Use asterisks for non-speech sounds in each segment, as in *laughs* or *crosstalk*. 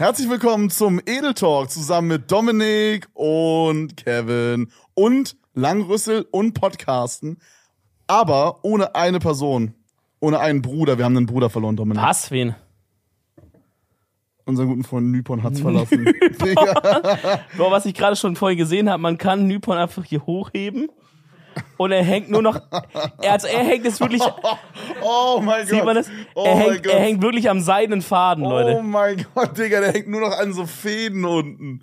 Herzlich willkommen zum Edel Talk zusammen mit Dominik und Kevin und Langrüssel und Podcasten, aber ohne eine Person, ohne einen Bruder. Wir haben einen Bruder verloren, Dominik. Was? Wen? Unseren guten Freund Nypon hat's verlassen. *laughs* Bro, was ich gerade schon vorhin gesehen habe, man kann Nypon einfach hier hochheben und er hängt nur noch. Er, also er hängt jetzt wirklich. oh mein Gott. Sieht man das? Oh er, mein hängt, Gott. er hängt wirklich am seidenen Faden, Leute. Oh mein Gott, Digga, der hängt nur noch an so Fäden unten.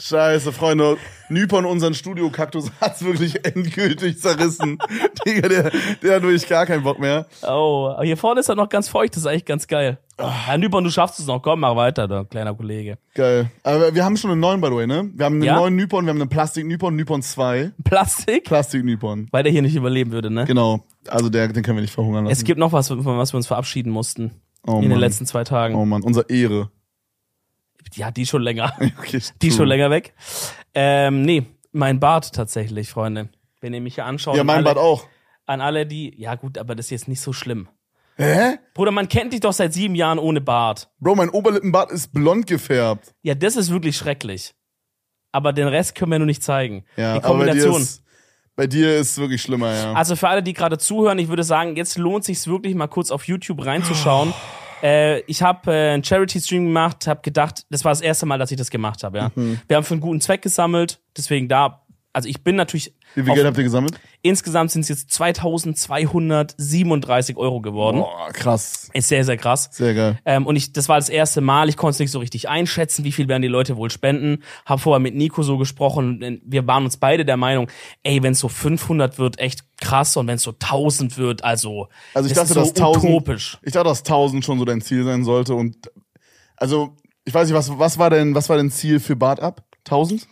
Scheiße, Freunde. Nypon, unseren Studio-Kaktus, *laughs* hat's wirklich endgültig zerrissen. *laughs* Digga, der, der hat wirklich gar keinen Bock mehr. Oh, aber hier vorne ist er noch ganz feucht, das ist eigentlich ganz geil. Ah. Herr Nypon, du schaffst es noch. Komm, mach weiter, da, kleiner Kollege. Geil. Aber wir haben schon einen neuen, by the way, ne? Wir haben einen Ja? neuen Nypon, wir haben einen Plastik-Nypon, Nypon 2. Plastik? Plastik-Nypon. Weil der hier nicht überleben würde, ne? Genau. Also der, den können wir nicht verhungern lassen. Es gibt noch was, von was wir uns verabschieden mussten. oh, in den Mann. letzten zwei Tagen. Oh Mann, unser Ehre. Ja, die schon länger. *laughs* Okay, Die schon länger weg. Ähm, nee, mein Bart tatsächlich, Freunde. Wenn ihr mich hier anschaut. Ja, mein alle, Bart auch. An alle, die. Ja, gut, aber das ist jetzt nicht so schlimm. Hä? Bruder, man kennt dich doch seit sieben Jahren ohne Bart. Bro, mein Oberlippenbart ist blond gefärbt. Ja, das ist wirklich schrecklich. Aber den Rest können wir nur nicht zeigen. Ja, Die aber bei dir, Kombination. ist, bei dir ist wirklich schlimmer, ja. Also für alle, die gerade zuhören, ich würde sagen, jetzt lohnt sich wirklich mal kurz auf YouTube reinzuschauen. *gasps* Äh, ich habe äh, einen Charity-Stream gemacht, habe gedacht, das war das erste Mal, dass ich das gemacht habe. Ja. Mhm. Wir haben für einen guten Zweck gesammelt, deswegen da. Also ich bin natürlich. Wie viel Geld habt ihr gesammelt? Insgesamt sind es jetzt 2237 Euro geworden. Boah, krass. Ist sehr, sehr krass. Sehr geil. Ähm, und ich, das war das erste Mal, ich konnte es nicht so richtig einschätzen, wie viel werden die Leute wohl spenden. Hab vorher mit Nico so gesprochen, und wir waren uns beide der Meinung, ey, wenn es so 500 wird, echt krass und wenn es so 1000 wird, also, Also ich das dachte, ist so dass 1000, utopisch. ich dachte, dass 1000 schon so dein Ziel sein sollte und also ich weiß nicht, was was war denn was war denn Ziel für Bart ab? 1000?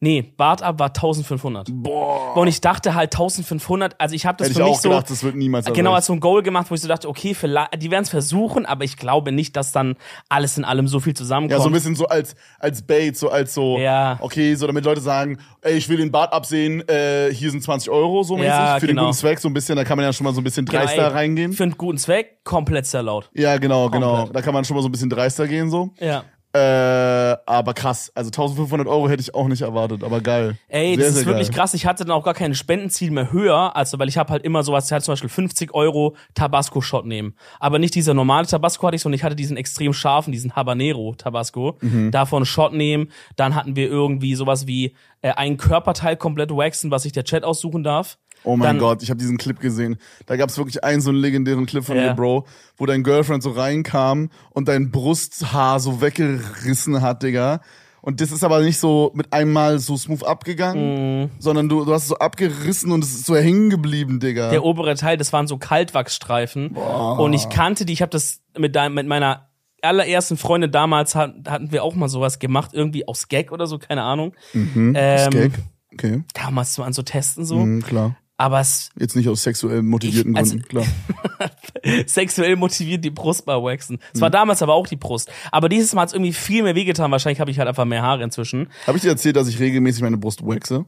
Nee, Bart ab war 1500. Boah. Und ich dachte halt 1500, also ich habe das Hätte für ich mich auch so gedacht, das wird niemals genau erreicht. als so ein Goal gemacht, wo ich so dachte, okay, vielleicht, die werden es versuchen, aber ich glaube nicht, dass dann alles in allem so viel zusammenkommt. Ja, so ein bisschen so als als Bait, so als so Ja. okay, so damit Leute sagen, ey, ich will den Bart absehen, äh, hier sind 20 Euro so mäßig Ja, für genau. den guten Zweck, so ein bisschen, da kann man ja schon mal so ein bisschen Genau, dreister ey, reingehen. Für einen guten Zweck, komplett sehr laut. Ja, genau, genau. Komplett. Da kann man schon mal so ein bisschen dreister gehen so. Ja. Äh, aber krass, also 1500 Euro hätte ich auch nicht erwartet, aber geil. Ey, Sehr, das ist wirklich geil. krass. Ich hatte dann auch gar kein Spendenziel mehr höher, also weil ich habe halt immer sowas, ich hatte zum Beispiel 50 Euro Tabasco-Shot nehmen. Aber nicht dieser normale Tabasco hatte ich, sondern ich hatte diesen extrem scharfen, diesen Habanero Tabasco. Mhm. Davon Shot nehmen. Dann hatten wir irgendwie sowas wie äh, ein Körperteil komplett waxen, was sich der Chat aussuchen darf. Oh mein Dann- Gott, ich habe diesen Clip gesehen. Da gab's wirklich einen so einen legendären Clip von Ja. dir, Bro, wo dein Girlfriend so reinkam und dein Brusthaar so weggerissen hat, Digga. Und das ist aber nicht so mit einmal so smooth abgegangen, Mhm. sondern du, du hast es so abgerissen und es ist so hängen geblieben, Digga. Der obere Teil, das waren so Kaltwachsstreifen. Und ich kannte die, ich habe das mit, dein, mit meiner allerersten Freundin damals, hat, hatten wir auch mal sowas gemacht, irgendwie aus Gag oder so, keine Ahnung. mhm. ähm, Gag. Okay, Damals so an so testen so. mhm, klar. Aber es Jetzt nicht aus sexuell motivierten Ich- also- Gründen, klar. *laughs* sexuell motiviert die Brustbar waxen. Es Mhm. war damals aber auch die Brust. Aber dieses Mal hat es irgendwie viel mehr wehgetan. Wahrscheinlich habe ich halt einfach mehr Haare inzwischen. Habe ich dir erzählt, dass ich regelmäßig meine Brust waxe?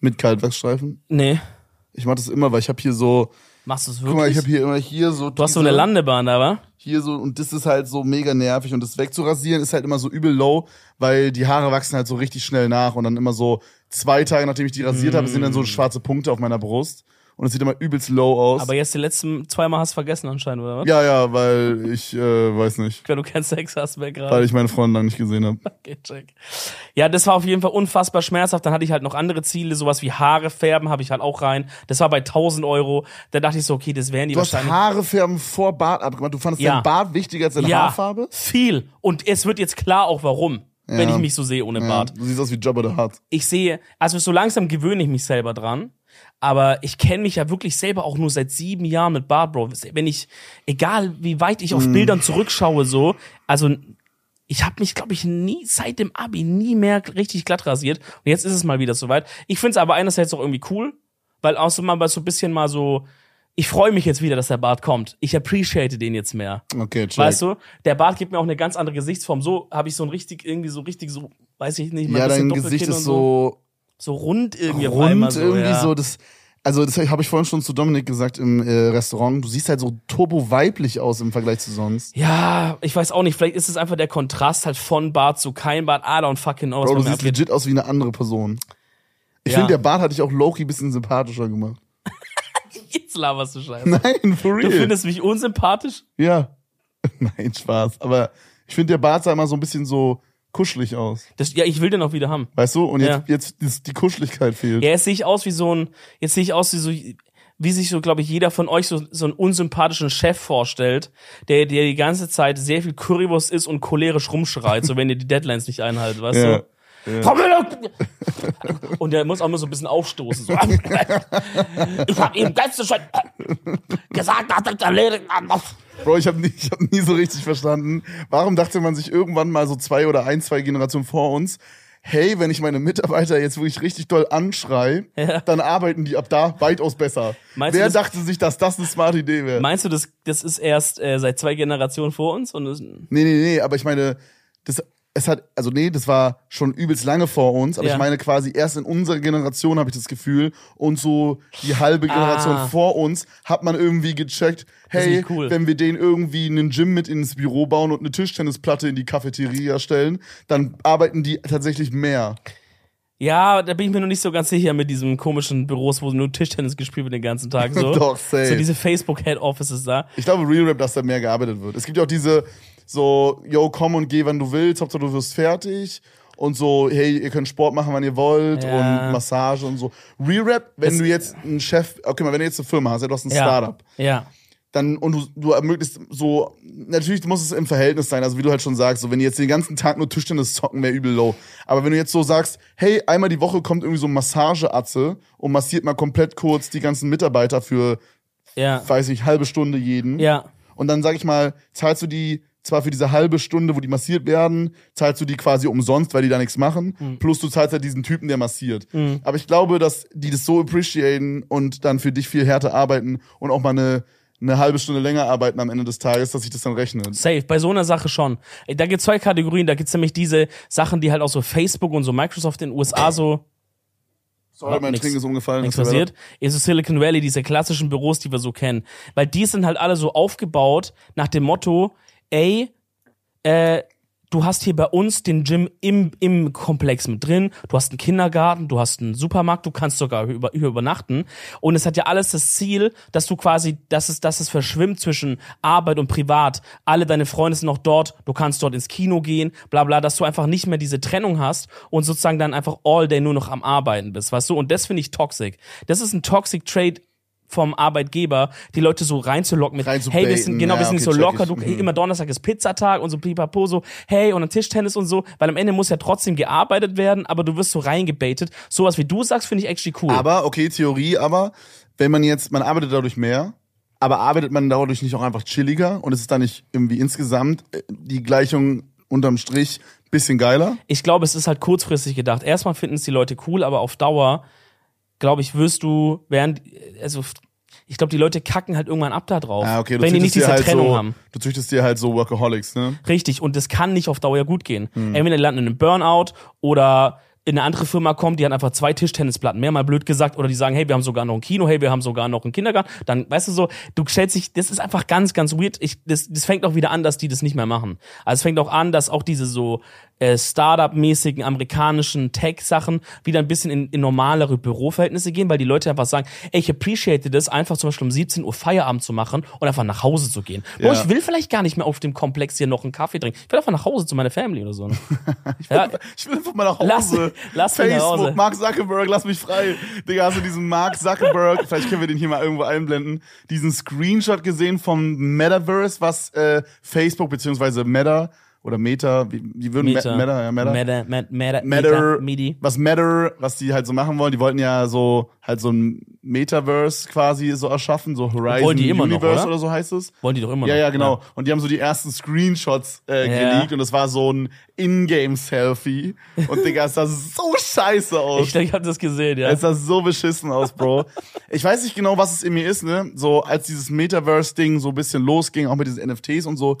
Mit Kaltwachsstreifen? Nee. Ich mache das immer, weil ich habe hier so, Machst du es guck mal, wirklich? ich habe hier immer hier so du hast so eine Landebahn da, wa? hier so und das ist halt so mega nervig und das wegzurasieren ist halt immer so übel low, weil die Haare wachsen halt so richtig schnell nach und dann immer so zwei Tage nachdem ich die rasiert habe, sind dann so schwarze Punkte auf meiner Brust und es sieht immer übelst low aus. Aber jetzt die letzten zweimal hast du vergessen anscheinend, oder was? ja, ja, weil ich äh, weiß nicht, Weil du keinen Sex hast mehr weil gerade. ich meine Freundin lang nicht gesehen habe. *laughs* Okay, check. Ja, das war auf jeden Fall unfassbar schmerzhaft. Dann hatte ich halt noch andere Ziele, sowas wie Haare färben habe ich halt auch rein. Das war bei 1000 Euro. Da dachte ich so, okay, das wären die Du hast wahrscheinlich. Haare färben vor Bart abgemacht. Du fandest Ja. dein Bart wichtiger als deine ja, Haarfarbe? viel. Und es wird jetzt klar auch warum, wenn Ja. ich mich so sehe ohne Ja, Bart. du siehst aus wie Jabba the Hutt. ich sehe, also so langsam gewöhne ich mich selber dran. Aber ich kenne mich ja wirklich selber auch nur seit sieben Jahren mit Bart, Bro. Wenn ich, egal wie weit ich auf Mhm. Bildern zurückschaue, so, also ich habe mich, glaube ich, nie seit dem Abi nie mehr richtig glatt rasiert. Und jetzt ist es mal wieder soweit. Ich finde es aber einerseits auch irgendwie cool, weil auch so mal so ein bisschen mal so, ich freue mich jetzt wieder, dass der Bart kommt. Ich appreciate den jetzt mehr. Okay, check. Weißt du? Der Bart gibt mir auch eine ganz andere Gesichtsform. So habe ich so ein richtig, irgendwie so richtig so, weiß ich nicht, mal ja, dein Gesicht ist und so so rund irgendwie rund so, irgendwie ja. so. Das, also das habe ich vorhin schon zu Dominik gesagt im äh, Restaurant. Du siehst halt so turbo weiblich aus im Vergleich zu sonst. Ja, ich weiß auch nicht. Vielleicht ist es einfach der Kontrast halt von Bart zu kein Bart. I don't fucking know, Bro, du siehst abgeht. legit aus wie eine andere Person. Ich Ja. finde, der Bart hat dich auch Loki ein bisschen sympathischer gemacht. Jetzt laberst du Scheiße. Nein, for real. Du findest mich unsympathisch? ja. *laughs* Nein, Spaß. Aber ich finde, der Bart sah immer so ein bisschen so kuschelig aus. Das, ja, ich will den auch wieder haben. Weißt du? Und jetzt, Ja. jetzt ist die Kuscheligkeit fehlt. Ja, jetzt sehe ich aus wie so ein, jetzt sehe ich aus wie so, wie sich so, glaube ich, jeder von euch so, so einen unsympathischen Chef vorstellt, der, der die ganze Zeit sehr viel Currywurst isst und cholerisch rumschreit, so wenn ihr die Deadlines nicht einhaltet, weißt Ja. du? Müller! Und der muss auch immer so ein bisschen aufstoßen. So. *laughs* Ich habe ihm ganz schön gesagt, dass ich erledigt Bro, ich habe nie, ich hab nie so richtig verstanden, warum dachte man sich irgendwann mal so zwei oder ein, zwei Generationen vor uns, hey, wenn ich meine Mitarbeiter jetzt wirklich richtig doll anschrei, Ja. dann arbeiten die ab da weitaus besser. Meinst Wer das- dachte sich, dass das eine smarte Idee wäre? Meinst du, das, das ist erst äh, seit zwei Generationen vor uns? Und das, Nee, nee, nee, aber ich meine, das, es hat, also nee, das war schon übelst lange vor uns, aber Ja. ich meine quasi erst in unserer Generation habe ich das Gefühl und so die halbe Generation Ah. vor uns hat man irgendwie gecheckt, hey, cool. wenn wir den irgendwie einen Gym mit ins Büro bauen und eine Tischtennisplatte in die Cafeteria stellen, dann arbeiten die tatsächlich mehr. Ja, da bin ich mir noch nicht so ganz sicher mit diesen komischen Büros, wo nur Tischtennis gespielt wird den ganzen Tag. So, *laughs* Doch, safe. so diese Facebook-Head-Offices da. Ich glaube, Real Rap, dass da mehr gearbeitet wird. Es gibt ja auch diese, so, yo, komm und geh, wann du willst, Hauptsache du wirst fertig. Und so, hey, ihr könnt Sport machen, wann ihr wollt Ja. und Massage und so. Real Rap, wenn Das- du jetzt einen Chef, okay, mal, wenn du jetzt eine Firma hast, ja, du hast ein Ja. Startup, Ja. Dann, und du, du ermöglichst so, natürlich muss es im Verhältnis sein, also wie du halt schon sagst, so, wenn die jetzt den ganzen Tag nur Tischtennis zocken, wäre übel low. Aber wenn du jetzt so sagst, hey, einmal die Woche kommt irgendwie so ein Massageatze und massiert mal komplett kurz die ganzen Mitarbeiter für, Ja. weiß ich, halbe Stunde jeden. Ja. Und dann sag ich mal, zahlst du die zwar für diese halbe Stunde, wo die massiert werden, zahlst du die quasi umsonst, weil die da nichts machen, Hm. plus du zahlst halt diesen Typen, der massiert. Aber ich glaube, dass die das so appreciaten und dann für dich viel härter arbeiten und auch mal eine, eine halbe Stunde länger arbeiten am Ende des Tages, dass sich das dann rechnet. Safe, bei so einer Sache schon. Ey, Da gibt's zwei Kategorien. Da gibt's nämlich diese Sachen, die halt auch so Facebook und so Microsoft in den USA so Sorry, mein nix- Trinken ist umgefallen. nichts passiert. In so Silicon Valley, diese klassischen Büros, die wir so kennen. Weil die sind halt alle so aufgebaut nach dem Motto, ey, äh, du hast hier bei uns den Gym im, im Komplex mit drin, du hast einen Kindergarten, du hast einen Supermarkt, du kannst sogar über, über übernachten. Und es hat ja alles das Ziel, dass du quasi, dass es, dass es verschwimmt zwischen Arbeit und Privat. Alle deine Freunde sind noch dort, du kannst dort ins Kino gehen, bla bla, dass du einfach nicht mehr diese Trennung hast und sozusagen dann einfach all day nur noch am Arbeiten bist, weißt du? Und das finde ich toxic. Das ist ein toxic Trade vom Arbeitgeber, die Leute so reinzulocken mit, Reinzubaiten, hey, wir sind, genau, wir ja, sind okay, so locker, du, Mhm. immer Donnerstag ist Pizzatag und so pipapo, so, hey, und dann Tischtennis und so, weil am Ende muss ja trotzdem gearbeitet werden, aber du wirst so reingebaitet. Sowas wie du sagst, finde ich actually cool. Aber, okay, Theorie, aber wenn man jetzt, man arbeitet dadurch mehr, aber arbeitet man dadurch nicht auch einfach chilliger und es ist dann nicht irgendwie insgesamt äh, die Gleichung unterm Strich bisschen geiler? ich glaube, es ist halt kurzfristig gedacht. Erstmal finden es die Leute cool, aber auf Dauer, glaube ich, wirst du, während, also, ich glaube, die Leute kacken halt irgendwann ab da drauf. Ah, okay, wenn die nicht diese halt Trennung so, haben. Du züchtest dir halt so Workaholics, ne? Richtig, und das kann nicht auf Dauer gut gehen. Hm. Entweder die landen in einem Burnout oder in eine andere Firma kommt, die hat einfach zwei Tischtennisplatten, mehr mal blöd gesagt, oder die sagen, hey, wir haben sogar noch ein Kino, hey, wir haben sogar noch einen Kindergarten. Dann, weißt du so, du stellst dich, das ist einfach ganz, ganz weird. Ich, das, das fängt auch wieder an, dass die das nicht mehr machen. Also es fängt auch an, dass auch diese so äh, Startup-mäßigen amerikanischen Tech-Sachen wieder ein bisschen in, in normalere Büroverhältnisse gehen, weil die Leute einfach sagen, ey, ich appreciate das, einfach zum Beispiel um 17 Uhr Feierabend zu machen und einfach nach Hause zu gehen. Boah, Ja. ich will vielleicht gar nicht mehr auf dem Komplex hier noch einen Kaffee trinken. Ich will einfach nach Hause zu meiner Family oder so. Ne? *laughs* ja, Ich will einfach mal nach Hause. lass mich nach Facebook, Hause. Mark Zuckerberg, lass mich frei. Digga, hast du diesen Mark Zuckerberg, vielleicht können wir den hier mal irgendwo einblenden, diesen Screenshot gesehen vom Metaverse, was äh, Facebook beziehungsweise Meta oder Meta, wie, die würden Meta, Meta, ja, Meta. Matter, Matter, Matter, Matter, Midi. was Matter, was die halt so machen wollen, die wollten ja so halt so ein Metaverse quasi so erschaffen, so Horizon Wollen die immer noch, Universe oder? oder so heißt es. Wollen die doch immer Ja, noch. ja, genau. Und die haben so die ersten Screenshots äh, Ja. geleakt und es war so ein Ingame-Selfie. Und Digga, es sah so scheiße aus. Ich, ich hab das gesehen, ja. Es sah so beschissen aus, Bro. Ich weiß nicht genau, was es in mir ist, ne? So, als dieses Metaverse-Ding so ein bisschen losging, auch mit diesen NFTs und so,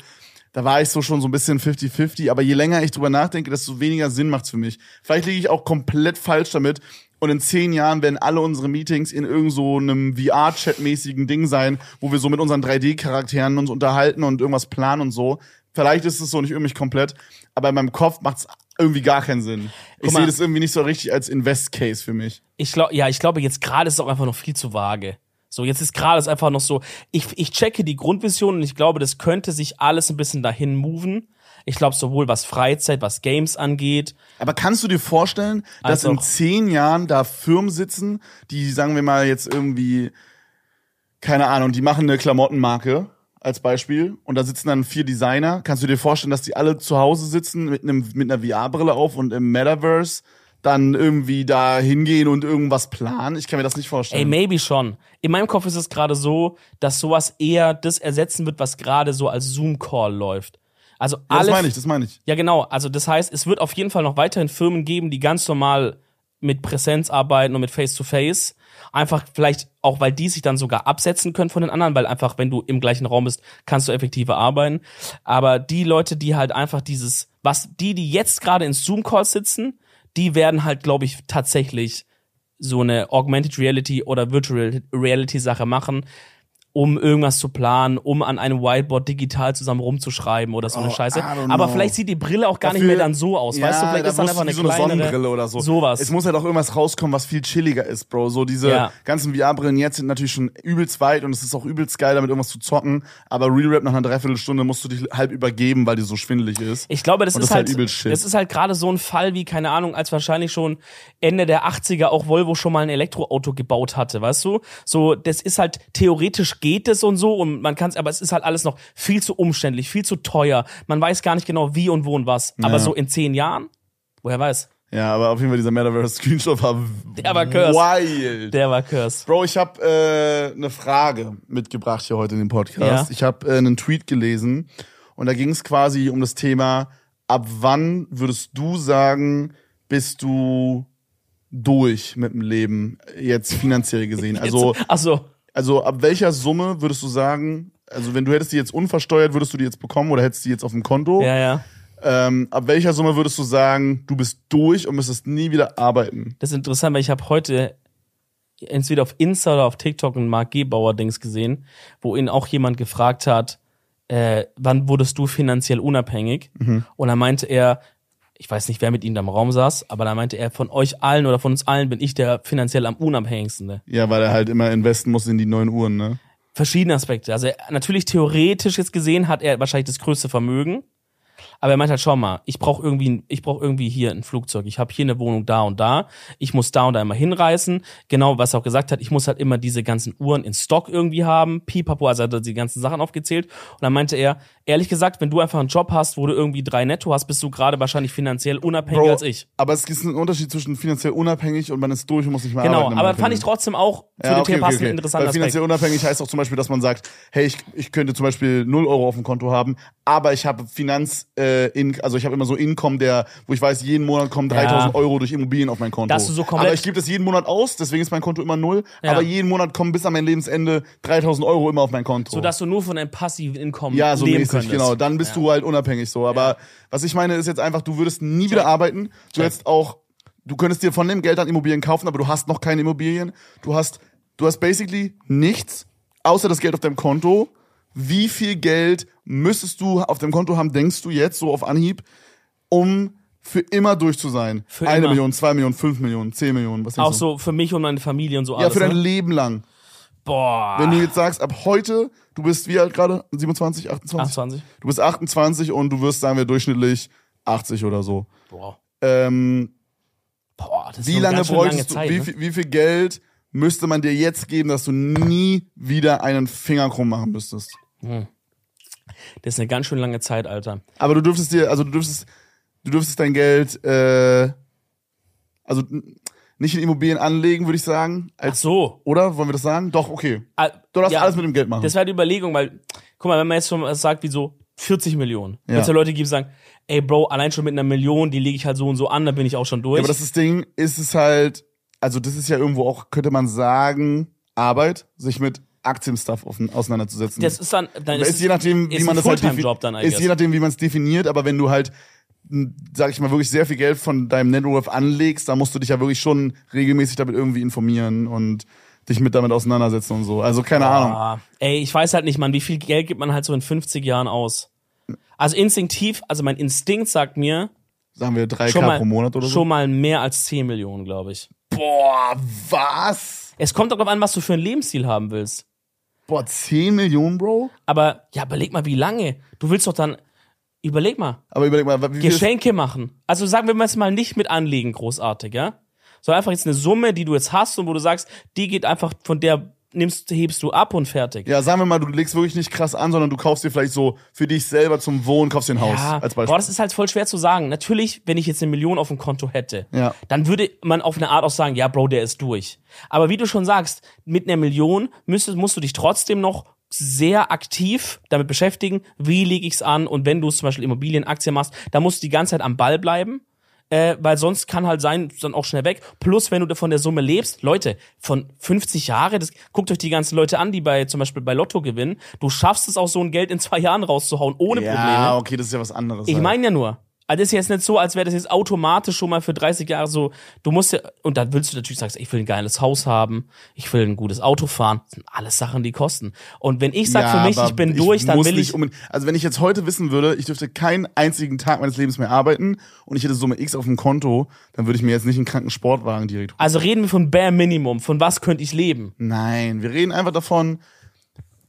da war ich so schon so ein bisschen 50-50. Aber je länger ich drüber nachdenke, desto weniger Sinn macht's für mich. Vielleicht liege ich auch komplett falsch damit. Und in zehn Jahren werden alle unsere Meetings in irgend so einem VR-Chat-mäßigen Ding sein, wo wir so mit unseren 3D-Charakteren uns unterhalten und irgendwas planen und so. Vielleicht ist es so nicht irgendwie komplett, aber in meinem Kopf macht's irgendwie gar keinen Sinn. Ich sehe das irgendwie nicht so richtig als Invest-Case für mich. Ich glaube, ja, ich glaube, jetzt gerade ist es auch einfach noch viel zu vage. So, jetzt ist gerade es einfach noch so, ich, ich checke die Grundvision und ich glaube, das könnte sich alles ein bisschen dahin moven. Ich glaube, sowohl was Freizeit, was Games angeht. Aber kannst du dir vorstellen, dass Also- in zehn Jahren da Firmen sitzen, die, sagen wir mal, jetzt irgendwie, keine Ahnung, die machen eine Klamottenmarke als Beispiel und da sitzen dann vier Designer. Kannst du dir vorstellen, dass die alle zu Hause sitzen mit, einem, mit einer VR-Brille auf und im Metaverse dann irgendwie da hingehen und irgendwas planen? Ich kann mir das nicht Ey, vorstellen. maybe schon. In meinem Kopf ist es gerade so, dass sowas eher das ersetzen wird, was gerade so als Zoom-Call läuft. Also ja, das alle. meine ich, das meine ich. Ja, genau. Also das heißt, es wird auf jeden Fall noch weiterhin Firmen geben, die ganz normal mit Präsenz arbeiten und mit Face-to-Face. Einfach vielleicht auch, weil die sich dann sogar absetzen können von den anderen, weil einfach, wenn du im gleichen Raum bist, kannst du effektiver arbeiten. Aber die Leute, die halt einfach dieses, was die, die jetzt gerade in Zoom-Calls sitzen, die werden halt, glaube ich, tatsächlich so eine Augmented Reality oder Virtual Reality Sache machen, um irgendwas zu planen, um an einem Whiteboard digital zusammen rumzuschreiben oder so eine Oh, Scheiße. Aber vielleicht sieht die Brille auch gar nicht Dafür- mehr dann so aus, weißt du? Vielleicht da ist dann einfach eine so eine kleinere Sonnenbrille oder so. Sowas. Es muss halt auch irgendwas rauskommen, was viel chilliger ist, Bro. So diese Ja. ganzen VR-Brillen jetzt sind natürlich schon übelst weit und es ist auch übelst geil, damit irgendwas zu zocken. Aber Real Rap nach einer Dreiviertelstunde musst du dich halb übergeben, weil die so schwindelig ist. Ich glaube, das Und ist das halt halt, übel shit. das ist halt gerade so ein Fall wie, keine Ahnung, als wahrscheinlich schon Ende der 80er auch Volvo schon mal ein Elektroauto gebaut hatte, weißt du? So, das ist halt, theoretisch geht es und so und man kann es, aber es ist halt alles noch viel zu umständlich, viel zu teuer. Man weiß gar nicht genau wie und wo und was. Aber so in zehn Jahren, woher weiß? Ja, aber auf jeden Fall dieser Metaverse-Screenshot war, Der war cursed. wild. Der war Curse. Bro, ich habe äh, eine Frage mitgebracht hier heute in dem Podcast. Ja. Ich habe äh, einen Tweet gelesen und da ging es quasi um das Thema, ab wann würdest du sagen, bist du durch mit dem Leben, jetzt finanziell gesehen? *laughs* Also, Ach so. Also ab welcher Summe würdest du sagen, also wenn du hättest die jetzt unversteuert, würdest du die jetzt bekommen oder hättest die jetzt auf dem Konto? Ja, ja. Ähm, ab welcher Summe würdest du sagen, du bist durch und müsstest nie wieder arbeiten? Das ist interessant, weil ich habe heute entweder auf Insta oder auf TikTok ein Mark Gebauer Dings gesehen, wo ihn auch jemand gefragt hat, äh, wann wurdest du finanziell unabhängig? Und dann meinte er, ich weiß nicht, wer mit ihm da im Raum saß, aber da meinte er, von euch allen oder von uns allen bin ich der finanziell am unabhängigsten. Ne? Ja, weil er halt immer investen muss in die neuen Uhren, ne? Verschiedene Aspekte. Also er, natürlich theoretisch jetzt gesehen hat er wahrscheinlich das größte Vermögen. Aber er meint halt, schau mal, ich brauche irgendwie, ich brauche irgendwie hier ein Flugzeug. Ich habe hier eine Wohnung da und da. Ich muss da und da immer hinreisen. Genau, was er auch gesagt hat, ich muss halt immer diese ganzen Uhren in Stock irgendwie haben. Pipapo, also er hat die ganzen Sachen aufgezählt. Und dann meinte er, ehrlich gesagt, wenn du einfach einen Job hast, wo du irgendwie drei Netto hast, bist du gerade wahrscheinlich finanziell unabhängiger als ich. Aber es gibt einen Unterschied zwischen finanziell unabhängig und man ist durch und muss nicht mehr Genau, arbeiten. im aber fand ich trotzdem auch zu Ja, dem okay, Thema okay, passend okay. interessanter Weil Aspekt. finanziell unabhängig heißt auch zum Beispiel, dass man sagt, hey, ich, ich könnte zum Beispiel 0 Euro auf dem Konto haben, aber ich habe Finanz, äh, in, also ich habe immer so Income, der, wo ich weiß, jeden Monat kommen 3000 Ja. Euro durch Immobilien auf mein Konto. Dass du so komplett- aber ich gebe das jeden Monat aus, deswegen ist mein Konto immer null, Ja. aber jeden Monat kommen bis an mein Lebensende 3000 Euro immer auf mein Konto. so dass du nur von deinem passiven Einkommen Ja, so leben mäßig, könntest. genau. Dann bist du halt unabhängig so. Aber was ich meine ist jetzt einfach, du würdest nie wieder arbeiten. Du hättest auch, du könntest dir von dem Geld dann Immobilien kaufen, aber du hast noch keine Immobilien. Du hast, du hast basically nichts, außer das Geld auf deinem Konto. Wie viel Geld müsstest du auf dem Konto haben, denkst du jetzt so auf Anhieb, um für immer durch zu sein? Für Eine immer. Million, zwei Millionen, fünf Millionen, zehn Millionen, was Auch so für mich und meine Familie und so Ja, alles. für dein ne? Leben lang. Boah. Wenn du jetzt sagst, ab heute, du bist wie alt gerade? 27, 28? 28. Du bist 28 und du wirst, sagen wir, durchschnittlich 80 oder so. Boah. Ähm, Boah, das ist wie eine lange ganz schön bräuchtest lange Zeit, du, wie, ne? viel, wie viel Geld müsste man dir jetzt geben, dass du nie wieder einen Finger krumm machen müsstest? Das ist eine ganz schön lange Zeit, Alter. Aber du dürftest dir, also du dürftest, du dürftest dein Geld, äh, also nicht in Immobilien anlegen, würde ich sagen. Ach Als, so. oder? Wollen wir das sagen? Doch, okay. Ah, Du darfst ja, alles mit dem Geld machen. Das war die Überlegung, weil, guck mal, wenn man jetzt schon was sagt wie so 40 Millionen, Ja. wenn es ja Leute gibt, die sagen, ey Bro, allein schon mit einer Million, die lege ich halt so und so an, dann bin ich auch schon durch. Ja, aber das ist das Ding, ist es halt, also das ist ja irgendwo auch, könnte man sagen, Arbeit, sich mit Aktienstuff auseinanderzusetzen. Das ist dann, dann ist, ist, je nachdem, wie ist man das halt dann, ist je nachdem, wie man es definiert, aber wenn du halt, sag ich mal, wirklich sehr viel Geld von deinem Networth anlegst, dann musst du dich ja wirklich schon regelmäßig damit irgendwie informieren und dich mit damit auseinandersetzen und so. Also keine Ahnung. Ah, ey, ich weiß halt nicht, man, wie viel Geld gibt man halt so in 50 Jahren aus? Also instinktiv, also mein Instinkt sagt mir, Sagen wir 3K schon mal, pro Monat oder so. schon mal mehr als 10 Millionen, glaube ich. Boah, was? Es kommt darauf an, was du für ein Lebensstil haben willst. Boah, 10 Millionen, Bro? Aber ja, überleg mal, wie lange. Du willst doch dann, überleg mal, Aber überleg mal, wie Geschenke machen. Also sagen wir jetzt mal nicht mit anlegen, großartig, ja? Sondern einfach jetzt eine Summe, die du jetzt hast und wo du sagst, die geht einfach von der nimmst, hebst du ab und fertig. ja, sagen wir mal, du legst wirklich nicht krass an, sondern du kaufst dir vielleicht so für dich selber zum Wohnen, kaufst dir ein Haus Ja, als Beispiel. boah, das ist halt voll schwer zu sagen. Natürlich, wenn ich jetzt eine Million auf dem Konto hätte, Ja. dann würde man auf eine Art auch sagen, ja, Bro, der ist durch. Aber wie du schon sagst, mit einer Million müsstest, musst du dich trotzdem noch sehr aktiv damit beschäftigen, wie lege ich's an und wenn du zum Beispiel Immobilienaktien machst, da musst du die ganze Zeit am Ball bleiben. Äh, weil sonst kann halt sein, dann auch schnell weg. Plus, wenn du von der Summe lebst, Leute, von 50 Jahre, das, guckt euch die ganzen Leute an, die bei zum Beispiel bei Lotto gewinnen. Du schaffst es auch so ein Geld in zwei Jahren rauszuhauen, ohne ja, Probleme. okay, das ist ja was anderes. Ich halt. meine ja nur. Also das ist jetzt nicht so, als wäre das jetzt automatisch schon mal für 30 Jahre so. Du musst ja, und dann willst du natürlich sagen, ich will ein geiles Haus haben, ich will ein gutes Auto fahren. Das sind alles Sachen, die kosten. Und wenn ich sage Ja, für mich, ich bin durch, dann will ich. unbedingt- also wenn ich jetzt heute wissen würde, ich dürfte keinen einzigen Tag meines Lebens mehr arbeiten und ich hätte Summe X auf dem Konto, dann würde ich mir jetzt nicht einen kranken Sportwagen direkt holen. Also reden wir von Bare Minimum. Von was könnte ich leben? Nein, wir reden einfach davon,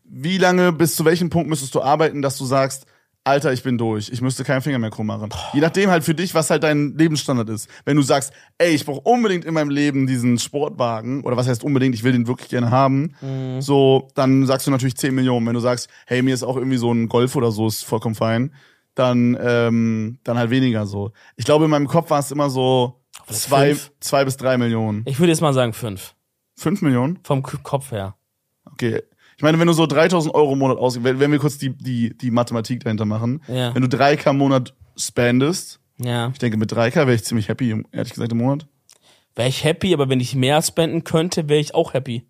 wie lange bis zu welchem Punkt müsstest du arbeiten, dass du sagst, Alter, ich bin durch. Ich müsste keinen Finger mehr krumm machen. Je nachdem halt für dich, was halt dein Lebensstandard ist. Wenn du sagst, ey, ich brauche unbedingt in meinem Leben diesen Sportwagen, oder was heißt unbedingt, ich will den wirklich gerne haben, Mhm. so, dann sagst du natürlich 10 Millionen. Wenn du sagst, hey, mir ist auch irgendwie so ein Golf oder so, ist vollkommen fein, dann, ähm, dann halt weniger so. Ich glaube, in meinem Kopf war es immer so zwei, fünf? zwei bis drei Millionen. Ich würde jetzt mal sagen fünf. Fünf Millionen? Vom K Kopf her. Okay. Ich meine, wenn du so 3000 Euro im Monat ausgibst, wenn wir kurz die, die, die Mathematik dahinter machen, Ja. wenn du 3K im Monat spendest, Ja. ich denke, mit 3K wäre ich ziemlich happy, ehrlich gesagt, im Monat. Wäre ich happy, aber wenn ich mehr spenden könnte, wäre ich auch happy.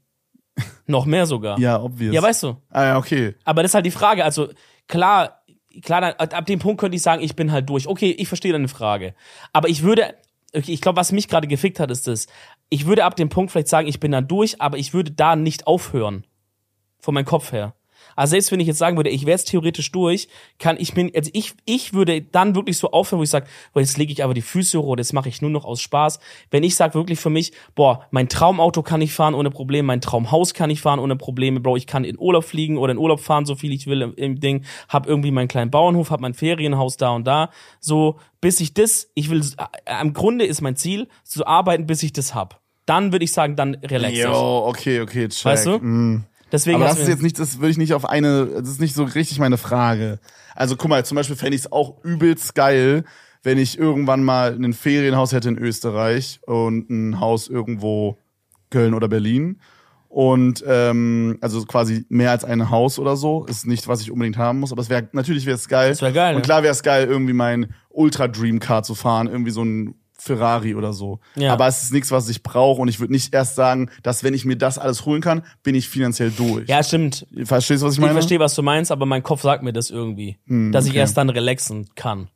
*laughs* Noch mehr sogar. Ja, obvious. ja, weißt du. Ah, ja, okay. Aber das ist halt die Frage. Also klar, klar, dann, ab dem Punkt könnte ich sagen, ich bin halt durch. Okay, ich verstehe deine Frage. Aber ich würde, okay, ich glaube, was mich gerade gefickt hat, ist das. Ich würde ab dem Punkt vielleicht sagen, ich bin dann durch, aber ich würde da nicht aufhören. Von meinem Kopf her. Also selbst wenn ich jetzt sagen würde, ich wäre jetzt theoretisch durch, kann ich mir, also ich, ich würde dann wirklich so aufhören, wo ich sage, boah, jetzt lege ich aber die Füße hoch, das mache ich nur noch aus Spaß. Wenn ich sage wirklich für mich, boah, mein Traumauto kann ich fahren ohne Probleme, mein Traumhaus kann ich fahren ohne Probleme, Bro, ich kann in Urlaub fliegen oder in Urlaub fahren, so viel ich will im, im Ding, hab irgendwie meinen kleinen Bauernhof, hab mein Ferienhaus da und da, so, bis ich das, ich will, äh, im Grunde ist mein Ziel, zu arbeiten, bis ich das hab. Dann würde ich sagen, dann relax. Jo, okay, okay, check. Weißt du? Mm. Deswegen Aber das ist jetzt nicht, das würde ich nicht auf eine, das ist nicht so richtig meine Frage. Also guck mal, zum Beispiel fände ich es auch übelst geil, wenn ich irgendwann mal ein Ferienhaus hätte in Österreich und ein Haus irgendwo Köln oder Berlin. Und ähm, also quasi mehr als ein Haus oder so. Ist nicht, was ich unbedingt haben muss, aber es wäre natürlich wäre es geil. Das wär geil, Und ja. klar wäre es geil, irgendwie mein Ultra Dream Car zu fahren, irgendwie so ein Ferrari oder so. Ja. Aber es ist nichts, was ich brauche. Und ich würde nicht erst sagen, dass wenn ich mir das alles holen kann, bin ich finanziell durch. Ja, stimmt. Verstehst du, was ich Ich meine? verstehe, was du meinst, aber mein Kopf sagt mir das irgendwie. dass ich okay. erst dann relaxen kann.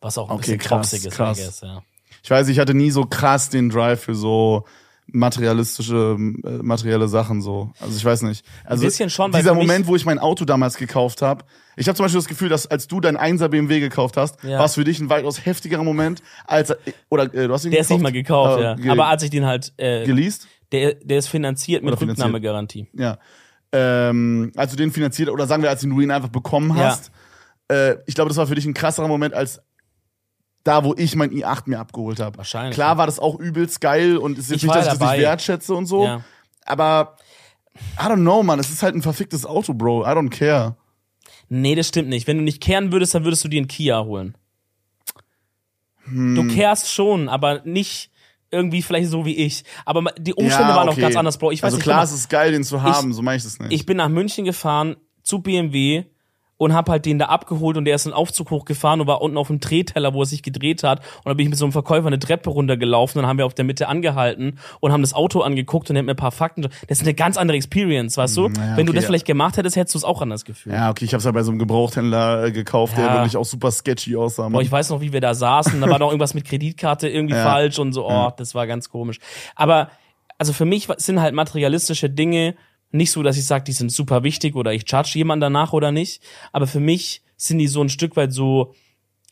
Was auch ein Okay, bisschen krass, ist, krass. Guess, ja. Ich weiß, ich hatte nie so krass den Drive für so materialistische, äh, materielle Sachen so. Also ich weiß nicht. Also bisschen schon, dieser Moment, wo ich mein Auto damals gekauft habe, ich habe zum Beispiel das Gefühl, dass als du dein 1er BMW gekauft hast, Ja. war es für dich ein weitaus heftigerer Moment als oder äh, du hast ihn Der ist nicht mal gekauft, Äh, ja. ge- Aber als ich den halt, äh, geleast? der, der ist finanziert mit finanziert. Rücknahmegarantie. Ja. Ähm, als du den finanziert oder sagen wir, als du ihn einfach bekommen Ja. hast, äh, ich glaube, das war für dich ein krasserer Moment als da, wo ich mein i8 mir abgeholt habe. Wahrscheinlich. Klar war das auch übelst geil und es ist jetzt Ich nicht, dass ich das dabei. nicht wertschätze und so. Ja. Aber I don't know, man, es ist halt ein verficktes Auto, Bro. I don't care. Nee, das stimmt nicht. Wenn du nicht kehren würdest, dann würdest du dir einen Kia holen. Hm. Du kehrst schon, aber nicht irgendwie vielleicht so wie ich. Aber die Umstände Ja, waren auch okay. ganz anders, Bro. Ich weiß also nicht, klar, es ist geil, den zu haben, so meine ich das nicht. ich bin nach München gefahren zu BMW und hab halt den da abgeholt und der ist einen Aufzug hochgefahren und war unten auf dem Drehteller, wo er sich gedreht hat. Und dann bin ich mit so einem Verkäufer eine Treppe runtergelaufen und dann haben wir auf der Mitte angehalten und haben das Auto angeguckt und er hat mir ein paar Fakten. Das ist eine ganz andere Experience, weißt du? Ja, Wenn du okay, das vielleicht gemacht hättest, hättest du es auch anders gefühlt. ja, okay, ich habe es ja bei so einem Gebrauchthändler äh, gekauft, der Ja. wirklich auch super sketchy aussah. Boah, ich weiß noch, wie wir da saßen. Da war noch irgendwas mit Kreditkarte irgendwie Ja. falsch und so. Oh, das war ganz komisch. Aber also für mich sind halt materialistische Dinge nicht so, dass ich sage, die sind super wichtig oder ich judge jemanden danach oder nicht. Aber für mich sind die so ein Stück weit so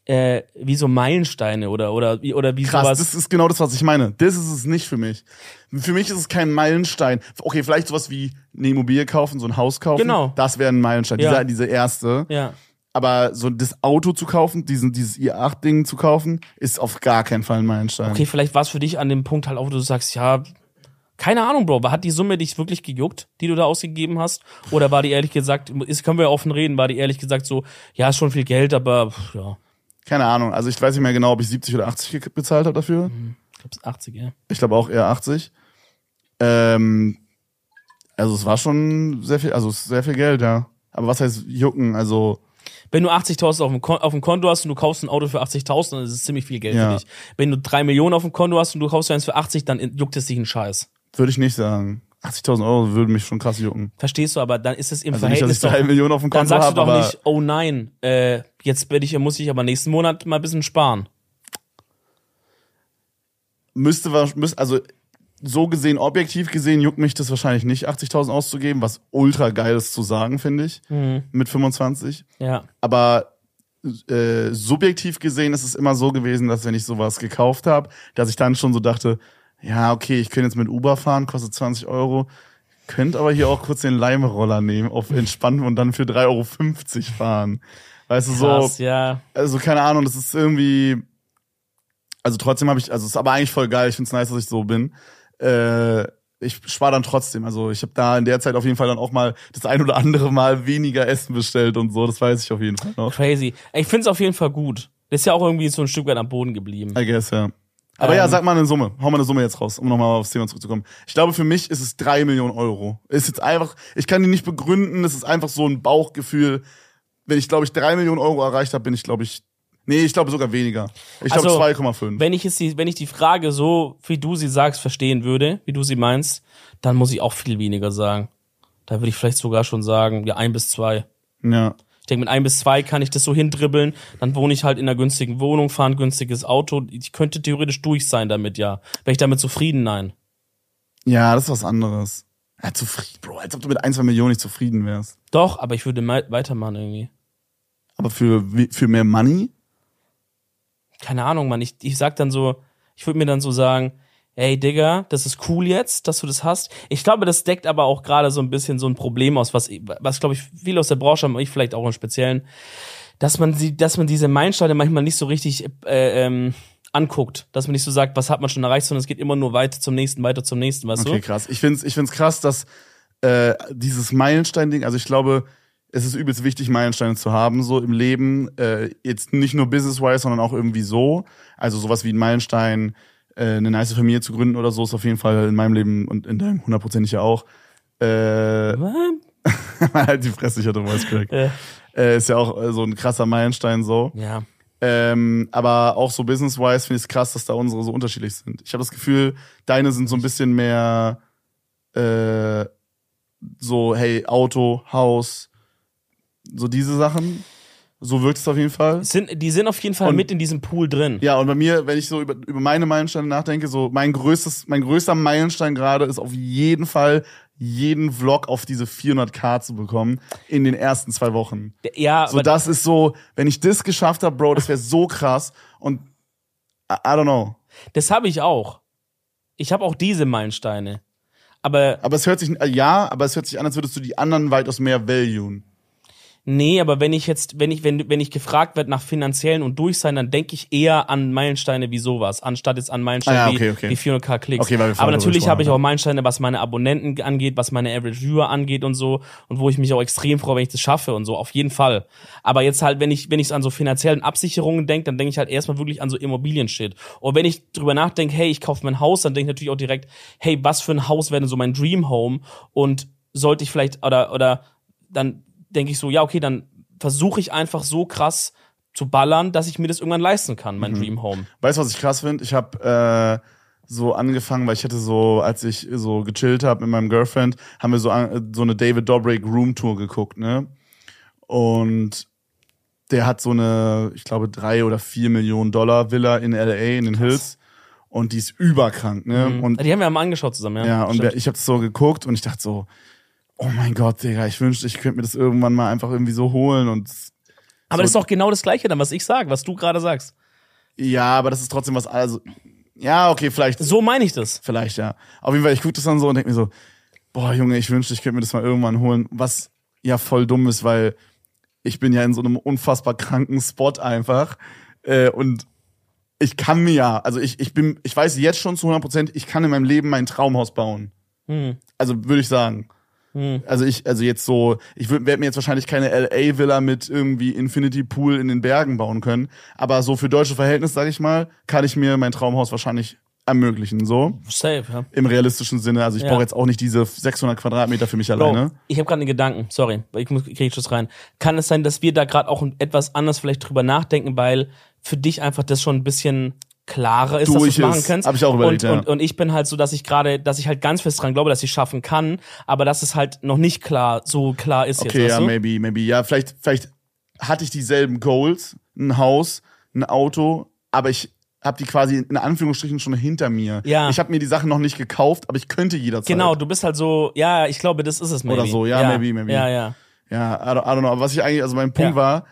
äh, wie so Meilensteine oder oder wie oder wie Krass, sowas. das ist genau das, was ich meine. Das ist es nicht für mich. Für mich ist es kein Meilenstein. Okay, vielleicht sowas wie eine Immobilie kaufen, so ein Haus kaufen. Genau. Das wäre ein Meilenstein. Ja. Dieser, diese erste. ja. Aber so das Auto zu kaufen, diesen, dieses i8-Ding zu kaufen, ist auf gar keinen Fall ein Meilenstein. Okay, vielleicht war es für dich an dem Punkt halt auch, wo du sagst, ja, keine Ahnung, Bro, hat die Summe dich wirklich gejuckt, die du da ausgegeben hast? Oder war die ehrlich gesagt, ist, können wir ja offen reden, war die ehrlich gesagt so, ja, ist schon viel Geld, aber pff, ja, Keine Ahnung. Also ich weiß nicht mehr genau, ob ich 70 oder 80 ge- bezahlt habe dafür. ich glaube 80, ja. Ich glaube auch eher 80. Ähm, also es war schon sehr viel, also es sehr viel Geld, ja. Aber was heißt jucken? Also Wenn du 80.000 auf dem, Kon auf dem Konto hast und du kaufst ein Auto für 80.000, dann ist es ziemlich viel Geld Ja. für dich. Wenn du drei Millionen auf dem Konto hast und du kaufst eins für 80, dann juckt es dich einen Scheiß. Würde ich nicht sagen. 80.000 Euro würde mich schon krass jucken. Verstehst du? Aber dann ist es im Also nicht, dass Verhältnis ich drei doch, Millionen auf dem dann Konto sagst habe, du doch nicht, oh nein, äh, jetzt werde ich, muss ich aber nächsten Monat mal ein bisschen sparen. müsste, müsste, also so gesehen, objektiv gesehen, juckt mich das wahrscheinlich nicht, 80.000 auszugeben, was ultra geil ist zu sagen, finde ich, Mhm. mit 25. Ja. Aber äh, subjektiv gesehen ist es immer so gewesen, dass wenn ich sowas gekauft habe, dass ich dann schon so dachte, ja, okay, ich könnte jetzt mit Uber fahren, kostet 20 Euro, könnte aber hier auch kurz den Leimroller nehmen, auf entspannen und dann für 3,50 Euro fahren. Weißt du, so, Krass, ja. also keine Ahnung, das ist irgendwie, also trotzdem habe ich, also es ist aber eigentlich voll geil, ich find's nice, dass ich so bin. Äh, ich spare dann trotzdem, also ich habe da in der Zeit auf jeden Fall dann auch mal das ein oder andere Mal weniger Essen bestellt und so, das weiß ich auf jeden Fall noch. Crazy. Ich find's auf jeden Fall gut. Das ist ja auch irgendwie so ein Stück weit am Boden geblieben. I guess, ja. Aber Ähm. ja, sag mal eine Summe. Hau mal eine Summe jetzt raus, um nochmal aufs Thema zurückzukommen. Ich glaube, für mich ist es drei Millionen Euro. Ist jetzt einfach, ich kann die nicht begründen, es ist einfach so ein Bauchgefühl. Wenn ich, glaube ich, drei Millionen Euro erreicht habe, bin ich, glaube ich, nee, ich glaube sogar weniger. Ich glaube Also, 2,5. Wenn ich jetzt die, wenn ich die Frage so, wie du sie sagst, verstehen würde, wie du sie meinst, dann muss ich auch viel weniger sagen. Da würde ich vielleicht sogar schon sagen, ja, ein bis zwei. Ja. Ich denke, mit ein bis zwei kann ich das so hindribbeln. Dann wohne ich halt in einer günstigen Wohnung, fahre ein günstiges Auto. Ich könnte theoretisch durch sein damit, ja. Wäre ich damit zufrieden? Nein. Ja, das ist was anderes. Ja, zufrieden, Bro, als ob du mit ein, zwei Millionen nicht zufrieden wärst. Doch, aber ich würde weitermachen irgendwie. Aber für, für mehr Money? Keine Ahnung, Mann. Ich, ich sag dann so, ich würde mir dann so sagen, ey Digga, das ist cool jetzt, dass du das hast. Ich glaube, das deckt aber auch gerade so ein bisschen so ein Problem aus, was, was glaube ich, viele aus der Branche haben, ich vielleicht auch im Speziellen, dass man sie, dass man diese Meilensteine manchmal nicht so richtig äh, ähm, anguckt, dass man nicht so sagt, was hat man schon erreicht, sondern es geht immer nur weiter zum nächsten, weiter zum nächsten, weißt Okay, du? krass. Ich find's, ich find's krass, dass äh, dieses Meilenstein-Ding, also ich glaube, es ist übelst wichtig, Meilensteine zu haben, so im Leben. Äh, jetzt nicht nur business-wise, sondern auch irgendwie so. Also sowas wie ein Meilenstein, äh, eine nice Familie zu gründen oder so, ist auf jeden Fall in meinem Leben und in deinem hundertprozentig ja auch. Äh, *laughs* halt die Fresse, ich hatte Voice Crack. Äh, Äh, ist ja auch äh, so ein krasser Meilenstein so. ja. Ähm, aber auch so business-wise finde ich es krass, dass da unsere so unterschiedlich sind. Ich habe das Gefühl, deine sind so ein bisschen mehr äh, so, hey, Auto, Haus, so diese Sachen. So wirkt es auf jeden Fall. Sind, die sind auf jeden Fall Und- mit in diesem Pool drin. Ja, und bei mir, wenn ich so über, über meine Meilensteine nachdenke, so mein größtes, mein größter Meilenstein gerade ist auf jeden Fall jeden Vlog auf diese 400k zu bekommen in den ersten zwei Wochen. Ja, So, das ist so, wenn ich das geschafft habe, Bro, das wäre so krass. Und I, I don't know. das habe ich auch. Ich habe auch diese Meilensteine. Aber Aber es hört sich, äh, ja, aber es hört sich an, als würdest du die anderen weitaus mehr valuen. Nee, aber wenn ich jetzt, wenn ich, wenn, wenn ich gefragt werde nach finanziellen und Durchsein, dann denke ich eher an Meilensteine wie sowas, anstatt jetzt an Meilensteine Ah ja, okay, wie, okay. wie 400k Klicks. Okay, aber natürlich habe ich auch gesprochen Meilensteine, was meine Abonnenten angeht, was meine Average Viewer angeht und so und wo ich mich auch extrem freue, wenn ich das schaffe und so, auf jeden Fall. Aber jetzt halt, wenn ich, wenn ich an so finanziellen Absicherungen denke, dann denke ich halt erstmal wirklich an so Immobilien-Shit. Und wenn ich drüber nachdenke, hey, ich kaufe mir ein Haus, dann denke ich natürlich auch direkt, hey, was für ein Haus wäre denn so mein Dream Home und sollte ich vielleicht, oder, oder dann denke ich so, ja, okay, dann versuche ich einfach so krass zu ballern, dass ich mir das irgendwann leisten kann, Mhm. mein Dream Home. Weißt du, was ich krass finde? Ich habe äh, so angefangen, weil ich hatte so, als ich so gechillt habe mit meinem Girlfriend, haben wir so, so eine David Dobrik Room Tour geguckt, ne? Und der hat so eine, ich glaube, drei oder vier Millionen Dollar Villa in LA in den Hills. Und die ist überkrank, ne? Und Die haben wir mal angeschaut zusammen, ja. ja, und Stimmt. ich habe so geguckt und ich dachte so, oh mein Gott, Digga, ich wünschte, ich könnte mir das irgendwann mal einfach irgendwie so holen und Aber das ist doch genau das Gleiche dann, was ich sage, was du gerade sagst. ja, aber das ist trotzdem was, also, ja, okay, vielleicht, So meine ich das. vielleicht, ja. Auf jeden Fall, ich gucke das dann so und denke mir so, boah, Junge, ich wünschte, ich könnte mir das mal irgendwann holen, was ja voll dumm ist, weil ich bin ja in so einem unfassbar kranken Spot einfach äh, und ich kann mir ja, also ich, ich bin, ich weiß jetzt schon zu 100 Prozent, ich kann in meinem Leben mein Traumhaus bauen. Hm. Also würde ich sagen. Also ich, also jetzt so, ich werde mir jetzt wahrscheinlich keine LA-Villa mit irgendwie Infinity Pool in den Bergen bauen können, aber so für deutsche Verhältnisse, sag ich mal, kann ich mir mein Traumhaus wahrscheinlich ermöglichen, so Safe, ja. im realistischen Sinne. Also ich Ja. brauche jetzt auch nicht diese 600 Quadratmeter für mich Bro, alleine. ich habe gerade einen Gedanken, sorry, ich muss krieg ich Schuss rein. Kann es sein, dass wir da gerade auch etwas anders vielleicht drüber nachdenken, weil für dich einfach das schon ein bisschen klarer ist, Durch dass du es machen kannst. Hab ich auch überlegt, und, ja. und, und ich bin halt so, dass ich gerade, dass ich halt ganz fest dran glaube, dass ich schaffen kann, aber dass es halt noch nicht klar, so klar ist Okay, jetzt. ja, weißt du? maybe, maybe. Ja, vielleicht, vielleicht hatte ich dieselben Goals, ein Haus, ein Auto, aber ich habe die quasi in Anführungsstrichen schon hinter mir. Ja. Ich habe mir die Sachen noch nicht gekauft, aber ich könnte jederzeit. Genau, du bist halt so, ja, ich glaube, das ist es maybe. Oder so, ja, maybe, maybe. Ja, ja. Ja, I don't, I don't know. Aber was ich eigentlich, also mein Punkt Ja. war,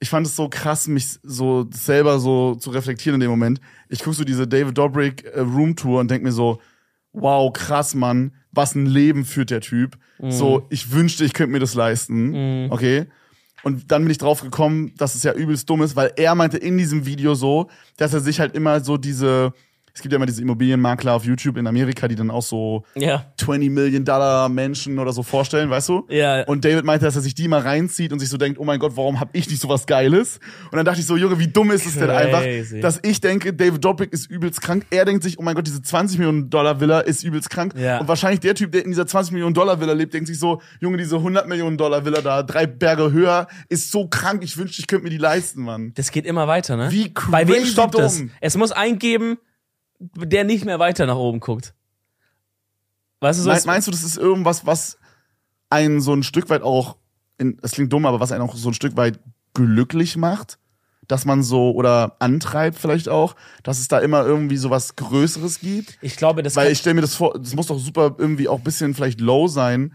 ich fand es so krass, mich so selber so zu reflektieren in dem Moment. Ich guck so diese David Dobrik äh, Room Tour und denk mir so, wow, krass, Mann, was ein Leben führt der Typ. Mhm. So, ich wünschte, ich könnte mir das leisten. Okay. Und dann bin ich drauf gekommen, dass es ja übelst dumm ist, weil er meinte in diesem Video so, dass er sich halt immer so diese, es gibt ja immer diese Immobilienmakler auf YouTube in Amerika, die dann auch so Ja. 20 Million Dollar Menschen oder so vorstellen, weißt du? Ja. Und David meinte, dass er sich die mal reinzieht und sich so denkt, oh mein Gott, warum hab ich nicht so was Geiles? Und dann dachte ich so, Junge, wie dumm ist es denn einfach, Crazy. dass ich denke, David Dobrik ist übelst krank. Er denkt sich, oh mein Gott, diese 20 Millionen Dollar Villa ist übelst krank. Ja. Und wahrscheinlich der Typ, der in dieser 20 Millionen Dollar Villa lebt, denkt sich so, Junge, diese 100 Millionen Dollar Villa da, drei Berge höher, ist so krank. Ich wünschte, ich könnte mir die leisten, Mann. Das geht immer weiter, ne? Wie Bei wem crazy stoppt dumm. Es muss eingeben, der nicht mehr weiter nach oben guckt. Weißt du so? Me- Meinst du, das ist irgendwas, was einen so ein Stück weit auch, in, das klingt dumm, aber was einen auch so ein Stück weit glücklich macht? Dass man so, oder antreibt vielleicht auch, dass es da immer irgendwie so was Größeres gibt? ich glaube, das Weil ich stelle mir das vor, das muss doch super irgendwie auch bisschen vielleicht low sein,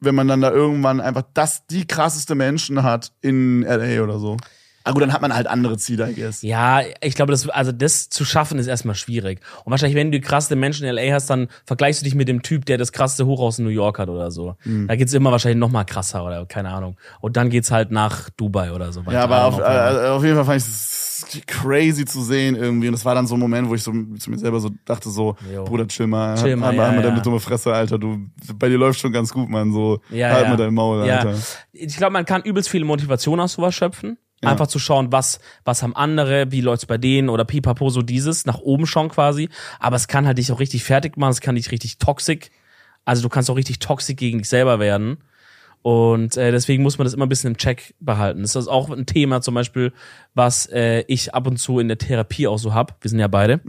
wenn man dann da irgendwann einfach das, die krasseste Menschen hat in LA oder so. Aber gut, dann hat man halt andere Ziele, I guess. Ja, ich glaube, das, also das zu schaffen ist erstmal schwierig. Und wahrscheinlich, wenn du die krasseste Menschen in LA hast, dann vergleichst du dich mit dem Typ, der das krasseste Hochhaus in New York hat oder so. Hm. Da geht's immer wahrscheinlich noch mal krasser oder keine Ahnung. Und dann geht's halt nach Dubai oder so. weiter. Ja, aber auf, äh, auf jeden Fall fand ich es crazy zu sehen irgendwie. Und das war dann so ein Moment, wo ich so zu mir selber so dachte so, Jo. Bruder, chill mal. Chill mal, halt, ja, mal ja. deine dumme Fresse, Alter. Du, bei dir läuft schon ganz gut, Mann. So, Ja, halt ja. mal dein Maul, Ja. Alter. Ich glaube, man kann übelst viele Motivation aus sowas schöpfen. Einfach zu schauen, was, was haben andere, wie läuft's bei denen oder pipapo, so dieses, nach oben schauen quasi. Aber es kann halt dich auch richtig fertig machen, es kann dich richtig toxic. Also du kannst auch richtig toxisch gegen dich selber werden. Und äh, deswegen muss man das immer ein bisschen im Check behalten. Das ist auch ein Thema zum Beispiel, was äh, ich ab und zu in der Therapie auch so hab. Wir sind ja beide.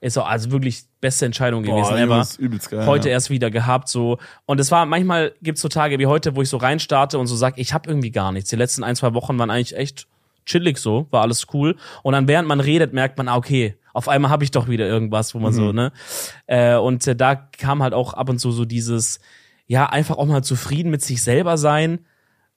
Ist auch also wirklich beste Entscheidung gewesen Mhm. Boah, ever. Übelst geil. Heute ja. erst wieder gehabt so und es war manchmal gibt's so Tage wie heute, wo ich so reinstarte und so sag, ich habe irgendwie gar nichts. Die letzten ein zwei Wochen waren eigentlich echt chillig so, war alles cool und dann während man redet merkt man, ah, okay, auf einmal habe ich doch wieder irgendwas, wo man Mhm. so ne äh, und äh, da kam halt auch ab und zu so dieses ja einfach auch mal zufrieden mit sich selber sein.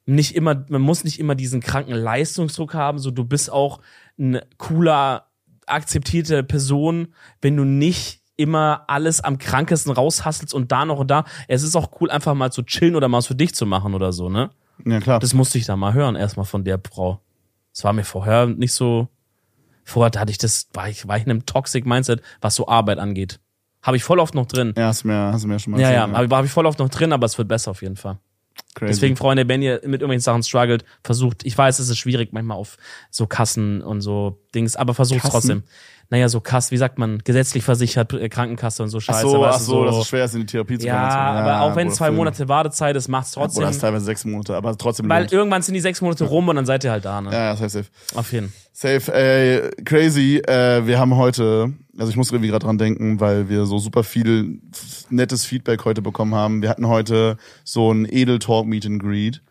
Nicht immer, man muss nicht immer diesen kranken Leistungsdruck haben. So, du bist auch ein cooler, akzeptierte Person, wenn du nicht immer alles am krankesten raushasselst und da noch und da. Es ist auch cool, einfach mal zu chillen oder mal was für dich zu machen oder so, ne? Ja, klar. Das musste ich da mal hören, erstmal von der Frau. Das war mir vorher nicht so. Vorher hatte ich das, war ich, war ich in einem Toxic Mindset, was so Arbeit angeht. Habe ich voll oft noch drin. ja, hast du mir, hast du mir schon mal Ja, ja, erzählt, habe hab ich voll oft noch drin, aber es wird besser auf jeden Fall. Crazy. Deswegen, Freunde, wenn ihr mit irgendwelchen Sachen struggelt, versucht, ich weiß, es ist schwierig manchmal auf so Kassen und so Dings, aber versucht Kassen? trotzdem. Naja, so Kass, wie sagt man, gesetzlich versichert, äh, Krankenkasse und so Ach Scheiße. so, weißt ach du, so, dass es schwer ist, in die Therapie zu Ja, kommen. aber auch wenn zwei Film. Monate Wartezeit ist, macht's Oder trotzdem. ist teilweise sechs Monate, aber trotzdem. weil lohnt. irgendwann sind die sechs Monate rum und dann seid ihr halt da, ne? Ja, ja, safe, safe. Auf jeden Safe, ey, crazy. Äh, wir haben heute, also ich muss irgendwie gerade dran denken, weil wir so super viel nettes Feedback heute bekommen haben. Wir hatten heute so ein Edel Talk Meet and Greet,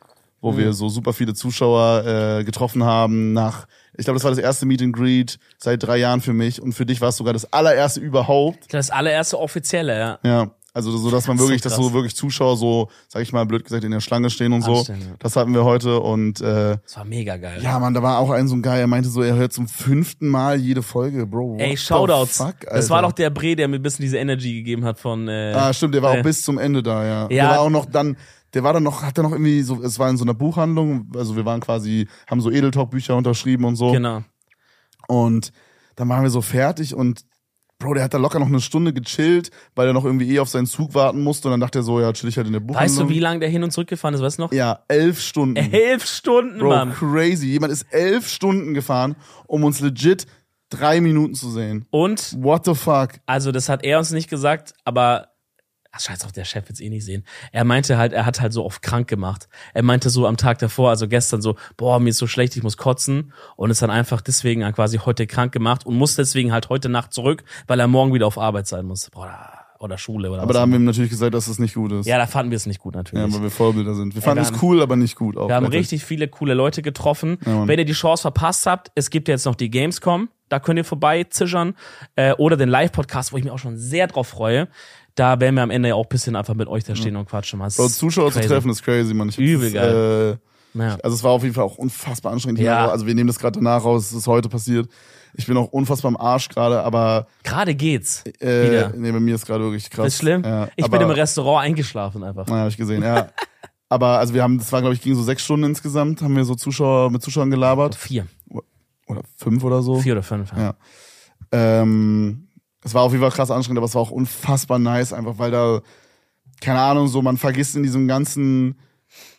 wo wir so super viele Zuschauer äh, getroffen haben nach, ich glaube, das war das erste Meet and Greet seit drei Jahren für mich und für dich war es sogar das allererste überhaupt. Das allererste offizielle, ja. Ja. Also so, dass man Das ist so wirklich, dass so wirklich Zuschauer so, sag ich mal, blöd gesagt, in der Schlange stehen und so. Das hatten wir heute und äh, Das war mega geil. ja, man, da war auch ein so ein Guy, er meinte so, er hört zum fünften Mal jede Folge, Bro. Ey, Shoutouts. Fuck, das war doch der Bre, der mir ein bisschen diese Energy gegeben hat von. Äh, Ah, stimmt, der war äh, auch bis zum Ende da, ja. Der Ja. war auch noch dann, der war dann noch, hat er noch irgendwie so, es war in so einer Buchhandlung, also wir waren quasi, haben so Edeltalk-Bücher unterschrieben und so. Genau. Und dann waren wir so fertig und Bro, der hat da locker noch eine Stunde gechillt, weil er noch irgendwie eh auf seinen Zug warten musste und dann dachte er so, ja, chill ich halt in der Buchhandlung. Weißt du, wie lange der hin und zurück gefahren ist? Weißt du noch? Ja, elf Stunden. Elf Stunden, Bro, Mann. crazy. Jemand ist elf Stunden gefahren, um uns legit drei Minuten zu sehen. Und, What the fuck? also, das hat er uns nicht gesagt, aber. Ach, scheiß auf, der Chef wird's eh nicht sehen. Er meinte halt, er hat halt so oft krank gemacht. Er meinte so am Tag davor, also gestern so, boah, mir ist so schlecht, ich muss kotzen. Und ist dann einfach deswegen quasi heute krank gemacht und muss deswegen halt heute Nacht zurück, weil er morgen wieder auf Arbeit sein muss. Boah, oder Schule oder Aber da haben wir ihm natürlich gesagt, dass das nicht gut ist. ja, da fanden wir es nicht gut Ja, natürlich. weil wir Vorbilder sind. Wir fanden wir es cool, aber nicht gut. Auch Wir haben richtig viele coole Leute getroffen. Mann. Wenn ihr die Chance verpasst habt, es gibt jetzt noch die Gamescom. Da könnt ihr vorbei zischern. Äh, oder den Live-Podcast, wo ich mich auch schon sehr drauf freue. Da werden wir am Ende ja auch ein bisschen einfach mit euch da stehen und quatschen. Das Bro, Zuschauer crazy. zu treffen ist crazy, man. Ich Übel geil. Äh, Ja. also es war auf jeden Fall auch unfassbar anstrengend. Ja. Also wir nehmen das gerade danach raus, es ist heute passiert. Ich bin auch unfassbar am Arsch gerade, aber Gerade geht's. äh, Wieder. nee, bei mir ist gerade wirklich krass. ist schlimm. Ja, ich aber, bin im Restaurant eingeschlafen einfach. Ja, hab ich gesehen, ja. aber also wir haben, das war glaube ich, ging so sechs Stunden insgesamt, haben wir so Zuschauer mit Zuschauern gelabert. Vier. Oder fünf oder so. Vier oder fünf. Ja. Ja. Ähm, es war auf jeden Fall krass anstrengend, aber es war auch unfassbar nice, einfach weil da, keine Ahnung, so man vergisst in diesem ganzen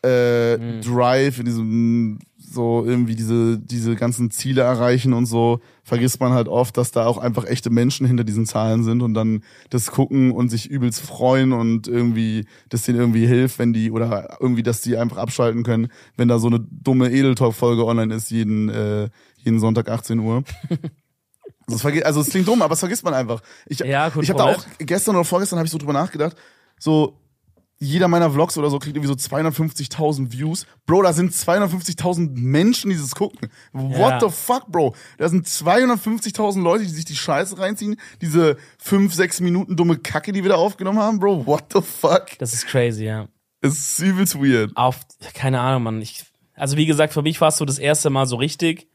äh, Mhm. Drive, in diesem so irgendwie diese, diese ganzen Ziele erreichen und so, vergisst man halt oft, dass da auch einfach echte Menschen hinter diesen Zahlen sind und dann das gucken und sich übelst freuen und irgendwie, dass denen irgendwie hilft, wenn die, oder irgendwie, dass die einfach abschalten können, wenn da so eine dumme Edeltalk-Folge online ist, jeden, äh, jeden Sonntag 18 Uhr. *laughs* Also es, verge- also es klingt dumm, aber es vergisst man einfach. Ich, Ja, gut, ich habe da auch gestern oder vorgestern habe ich so drüber nachgedacht, so jeder meiner Vlogs oder so kriegt irgendwie so 250.000 Views. Bro, da sind 250.000 Menschen, die das gucken. What Ja. the fuck, Bro? Da sind 250.000 Leute, die sich die Scheiße reinziehen. Diese 5, 6 Minuten dumme Kacke, die wir da aufgenommen haben, Bro. What the fuck? Das ist crazy, ja. Es ist übelst weird. auf, keine Ahnung, Mann. Ich, also wie gesagt, für mich war es so das erste Mal so richtig.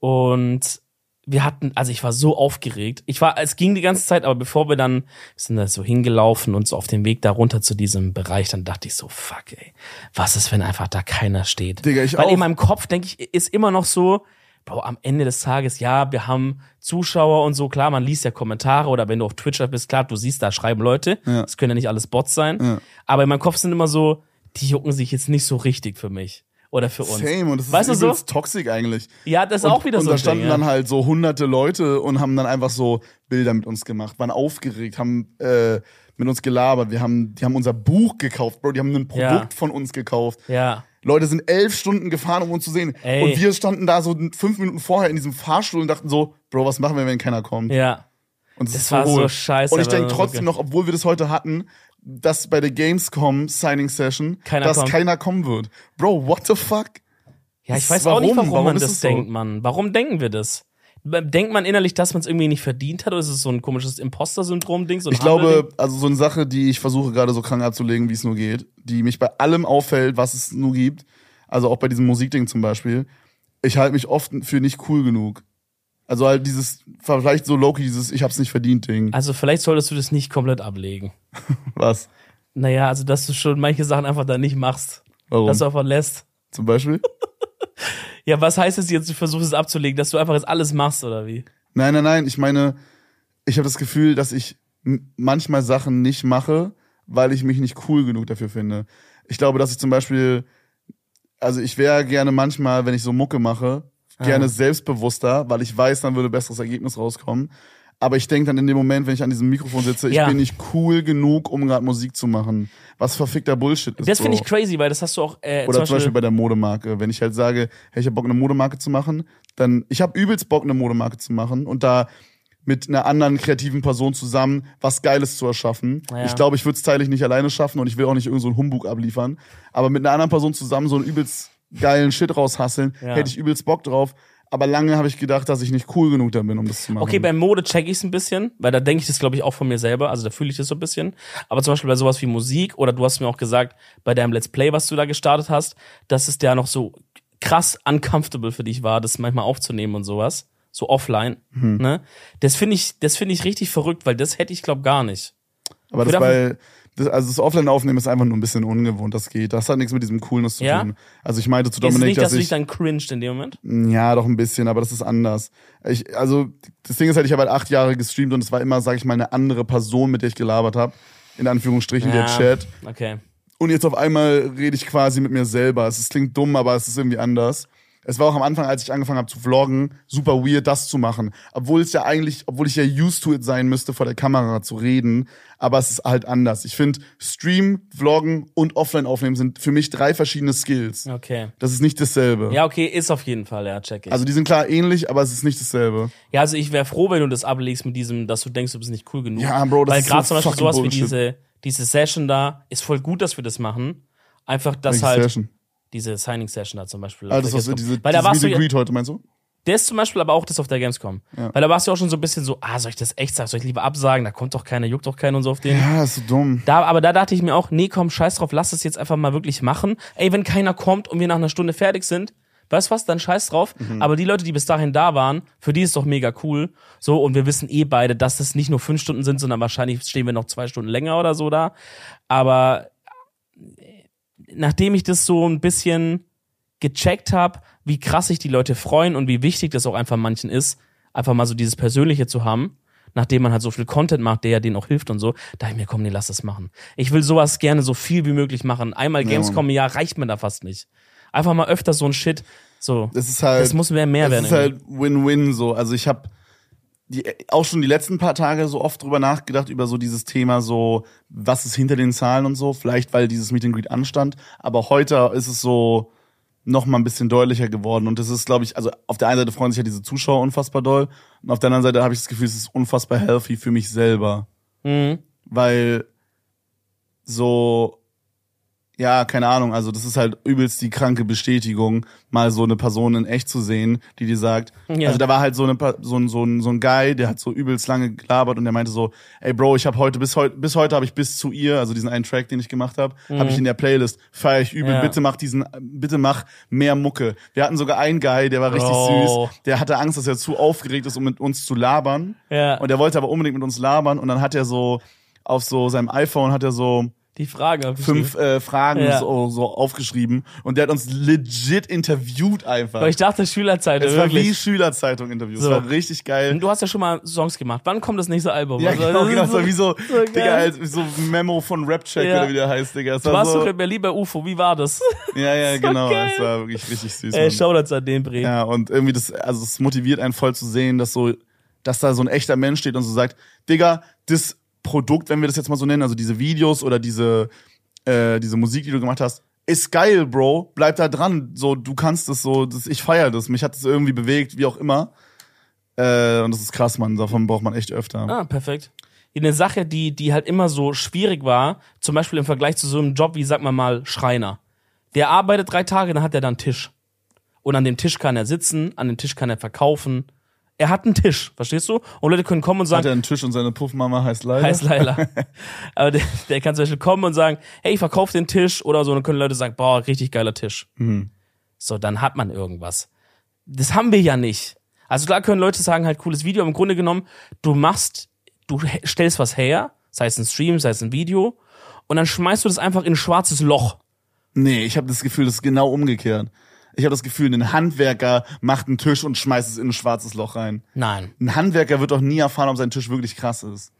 Und wir hatten, also ich war so aufgeregt. Ich war, es ging die ganze Zeit, aber bevor wir dann, wir sind da so hingelaufen und so auf dem Weg da runter zu diesem Bereich, dann dachte ich so, fuck, ey, was ist, wenn einfach da keiner steht? Digga, ich Weil auch. in meinem Kopf, denke ich, ist immer noch so, Bro, am Ende des Tages, ja, wir haben Zuschauer und so, klar, man liest ja Kommentare oder wenn du auf Twitch bist, klar, du siehst, da schreiben Leute. Ja. Das können ja nicht alles Bots sein. Ja. Aber in meinem Kopf sind immer so, die jucken sich jetzt nicht so richtig für mich. Oder für uns. Same. Und das ist Weißt du so? toxisch eigentlich. Ja, das ist und, auch wieder und so da ein standen Ding, ja. dann halt so hunderte Leute und haben dann einfach so Bilder mit uns gemacht, waren aufgeregt, haben äh, mit uns gelabert. Wir haben, die haben unser Buch gekauft, Bro. Die haben ein Produkt Ja. von uns gekauft. Ja. Leute sind elf Stunden gefahren, um uns zu sehen. Ey. Und wir standen da so fünf Minuten vorher in diesem Fahrstuhl und dachten so, Bro, was machen wir, wenn keiner kommt? Ja. Und es Das ist war so scheiße, Und ich denke trotzdem noch, obwohl wir das heute hatten, dass bei der Gamescom Signing Session, Keiner dass kommt. keiner kommen wird. Bro, what the fuck? Ja, ich weiß auch nicht, warum? warum, Warum man das so? denkt, Mann. Warum denken wir das? Denkt man innerlich, dass man es irgendwie nicht verdient hat? Oder ist es so ein komisches Imposter-Syndrom-Ding? So Ich glaube, also so eine Sache, die ich versuche gerade so krank abzulegen, wie es nur geht, die mich bei allem auffällt, was es nur gibt, also auch bei diesem Musikding zum Beispiel, ich halte mich oft für nicht cool genug. Also halt dieses, vielleicht so Loki, dieses Ich hab's nicht verdient Ding. Also vielleicht solltest du das nicht komplett ablegen. *laughs* Was? Naja, also dass du schon manche Sachen einfach da nicht machst. Warum? dass du einfach lässt. Zum Beispiel? *laughs* Ja, was heißt es jetzt, du versuchst es abzulegen, dass du einfach jetzt alles machst, oder wie? Nein, nein, nein. Ich meine, ich habe das Gefühl, dass ich manchmal Sachen nicht mache, weil ich mich nicht cool genug dafür finde. Ich glaube, dass ich zum Beispiel, also ich wäre gerne manchmal, wenn ich so Mucke mache, gerne selbstbewusster, weil ich weiß, dann würde besseres Ergebnis rauskommen. Aber ich denke dann in dem Moment, wenn ich an diesem Mikrofon sitze, ich Ja. bin nicht cool genug, um gerade Musik zu machen. Was verfickter Bullshit ist. Das finde Bro. ich crazy, weil das hast du auch äh, Oder zum Beispiel bei der Modemarke. Wenn ich halt sage, hey, ich habe Bock, eine Modemarke zu machen, dann, ich habe übelst Bock, eine Modemarke zu machen und da mit einer anderen kreativen Person zusammen was Geiles zu erschaffen. Ja. Ich glaube, ich würde es zeitlich nicht alleine schaffen und ich will auch nicht irgend so einen Humbug abliefern. Aber mit einer anderen Person zusammen so einen übelst geilen Shit raushasseln, Ja. hätte ich übelst Bock drauf. Aber lange habe ich gedacht, dass ich nicht cool genug da bin, um das zu machen. Okay, bei Mode check ich es ein bisschen, weil da denke ich das, glaube ich, auch von mir selber. Also da fühle ich das so ein bisschen. Aber zum Beispiel bei sowas wie Musik, oder du hast mir auch gesagt, bei deinem Let's Play, was du da gestartet hast, dass es ja noch so krass uncomfortable für dich war, das manchmal aufzunehmen und sowas. So offline. Hm. Ne? Das finde ich, das finde ich richtig verrückt, weil das hätte ich, glaube gar nicht. Aber das bei, das, also das Offline-Aufnehmen ist einfach nur ein bisschen ungewohnt, das geht. Das hat nichts mit diesem Coolness zu Ja? tun. Also ich meinte zu Ist Dominik, nicht, dass dass ich, dann cringed in dem Moment? Ja, doch ein bisschen, aber das ist anders. Ich, also, das Ding ist halt, ich habe halt acht Jahre gestreamt und es war immer, sag ich mal, eine andere Person, mit der ich gelabert habe. In Anführungsstrichen, der Chat. Okay. Und jetzt auf einmal rede ich quasi mit mir selber. Es ist, klingt dumm, aber es ist irgendwie anders. Es war auch am Anfang, als ich angefangen habe zu vloggen, super weird, das zu machen. Obwohl es ja eigentlich, obwohl ich ja used to it sein müsste, vor der Kamera zu reden. Aber es ist halt anders. Ich finde, Stream, Vloggen und Offline aufnehmen sind für mich drei verschiedene Skills. Okay. Das ist nicht dasselbe. Ja, okay, ist auf jeden Fall, ja, check ich. Also die sind klar ähnlich, aber es ist nicht dasselbe. Ja, also ich wäre froh, wenn du das ablegst mit diesem, dass du denkst, du bist nicht cool genug. Ja, Bro, das Weil ist gerade so zum Beispiel sowas wie Bullshit. diese, diese Session da, ist voll gut, dass wir das machen. Einfach, dass Welche halt Session? Diese Signing-Session da zum Beispiel. Auf das der was diese, Weil da warst du Meet Greet heute, meinst du? das zum Beispiel aber auch das auf der Gamescom. Ja. Weil da warst du auch schon so ein bisschen so, ah, soll ich das echt sagen? Soll ich lieber absagen? Da kommt doch keiner, juckt doch keiner und so auf den. Ja, ist so dumm. Da, aber da dachte ich mir auch, nee, komm, scheiß drauf, lass es jetzt einfach mal wirklich machen. Ey, wenn keiner kommt und wir nach einer Stunde fertig sind, weißt du was, dann scheiß drauf. Mhm. Aber die Leute, die bis dahin da waren, für die ist doch mega cool. So, und wir wissen eh beide, dass das nicht nur fünf Stunden sind, sondern wahrscheinlich stehen wir noch zwei Stunden länger oder so da. Aber nachdem ich das so ein bisschen gecheckt habe, wie krass sich die Leute freuen und wie wichtig das auch einfach manchen ist, einfach mal so dieses Persönliche zu haben, nachdem man halt so viel Content macht, der ja denen auch hilft und so, da ich mir, komm, nee, lass das machen. Ich will sowas gerne so viel wie möglich machen. Einmal Gamescom im Jahr reicht mir da fast nicht. Einfach mal öfter so ein Shit, so. Das ist halt. Das muss mehr mehr Es werden ist halt Win-Win so. Also ich habe die, auch schon die letzten paar Tage so oft drüber nachgedacht, über so dieses Thema so, was ist hinter den Zahlen und so. Vielleicht, weil dieses Meet and Greet anstand. Aber heute ist es so noch mal ein bisschen deutlicher geworden. Und das ist, glaube ich, also auf der einen Seite freuen sich ja diese Zuschauer unfassbar doll. Und auf der anderen Seite habe ich das Gefühl, es ist unfassbar healthy für mich selber. Mhm. Weil so, ja, keine Ahnung, also das ist halt übelst die kranke Bestätigung, mal so eine Person in echt zu sehen, die dir sagt, Ja. also da war halt so, eine, so, ein, so, ein, so ein Guy, der hat so übelst lange gelabert und der meinte so, ey Bro, ich habe heute, bis heute, bis heute habe ich bis zu ihr, also diesen einen Track, den ich gemacht habe, habe ich in der Playlist, feier ich übel, Mhm. Ja. bitte mach diesen, bitte mach mehr Mucke. Wir hatten sogar einen Guy, der war richtig Bro. süß, der hatte Angst, dass er zu aufgeregt ist, um mit uns zu labern. Ja. Und er wollte aber unbedingt mit uns labern und dann hat er so auf so seinem iPhone hat er so Die Frage. fünf äh, Fragen Ja. so, so aufgeschrieben und der hat uns legit interviewt einfach. Weil ich dachte, Schülerzeit, es war wie. Schülerzeitung Interview. So. Es war richtig geil. Und du hast ja schon mal Songs gemacht. Wann kommt das nächste Album? Ja, Also, genau, das genau. Das war wie so, so Digga, halt, so Memo von Rapcheck Ja. oder wie der heißt, Digga. Es Du war warst so, doch in Berlin bei UFO, wie war das? *laughs* ja, ja, genau. geil. Es war wirklich richtig süß. Ey, Mann. Shoutouts an den Bre. Ja, und irgendwie das, also es motiviert einen voll zu sehen, dass so, dass da so ein echter Mensch steht und so sagt, Digga, das Produkt, wenn wir das jetzt mal so nennen, also diese Videos oder diese, äh, diese Musik, die du gemacht hast, ist geil, Bro. Bleib da dran. So, du kannst es so, das, ich feier das. Mich hat es irgendwie bewegt, wie auch immer. Äh, und das ist krass, Mann. Davon braucht man echt öfter. Ah, perfekt. Eine Sache, die, die halt immer so schwierig war, zum Beispiel im Vergleich zu so einem Job wie, sag mal mal, Schreiner. Der arbeitet drei Tage, dann hat er dann Tisch. Und an dem Tisch kann er sitzen, an dem Tisch kann er verkaufen. Er hat einen Tisch, verstehst du? Und Leute können kommen und Hat sagen, er einen Tisch und seine Puffmama heißt Leila? heißt Leila. *laughs* Aber der, der kann zum Beispiel kommen und sagen, hey, ich verkaufe den Tisch oder so. Und dann können Leute sagen, boah, richtig geiler Tisch. So, dann hat man irgendwas. Das haben wir ja nicht. Also klar können Leute sagen, halt cooles Video, aber im Grunde genommen, du machst, du stellst was her, sei es ein Stream, sei es ein Video, und dann schmeißt du das einfach in ein schwarzes Loch. Nee, ich habe das Gefühl, das ist genau umgekehrt. Ich habe das Gefühl, ein Handwerker macht einen Tisch und schmeißt es in ein schwarzes Loch rein. Nein. Ein Handwerker wird doch nie erfahren, ob sein Tisch wirklich krass ist.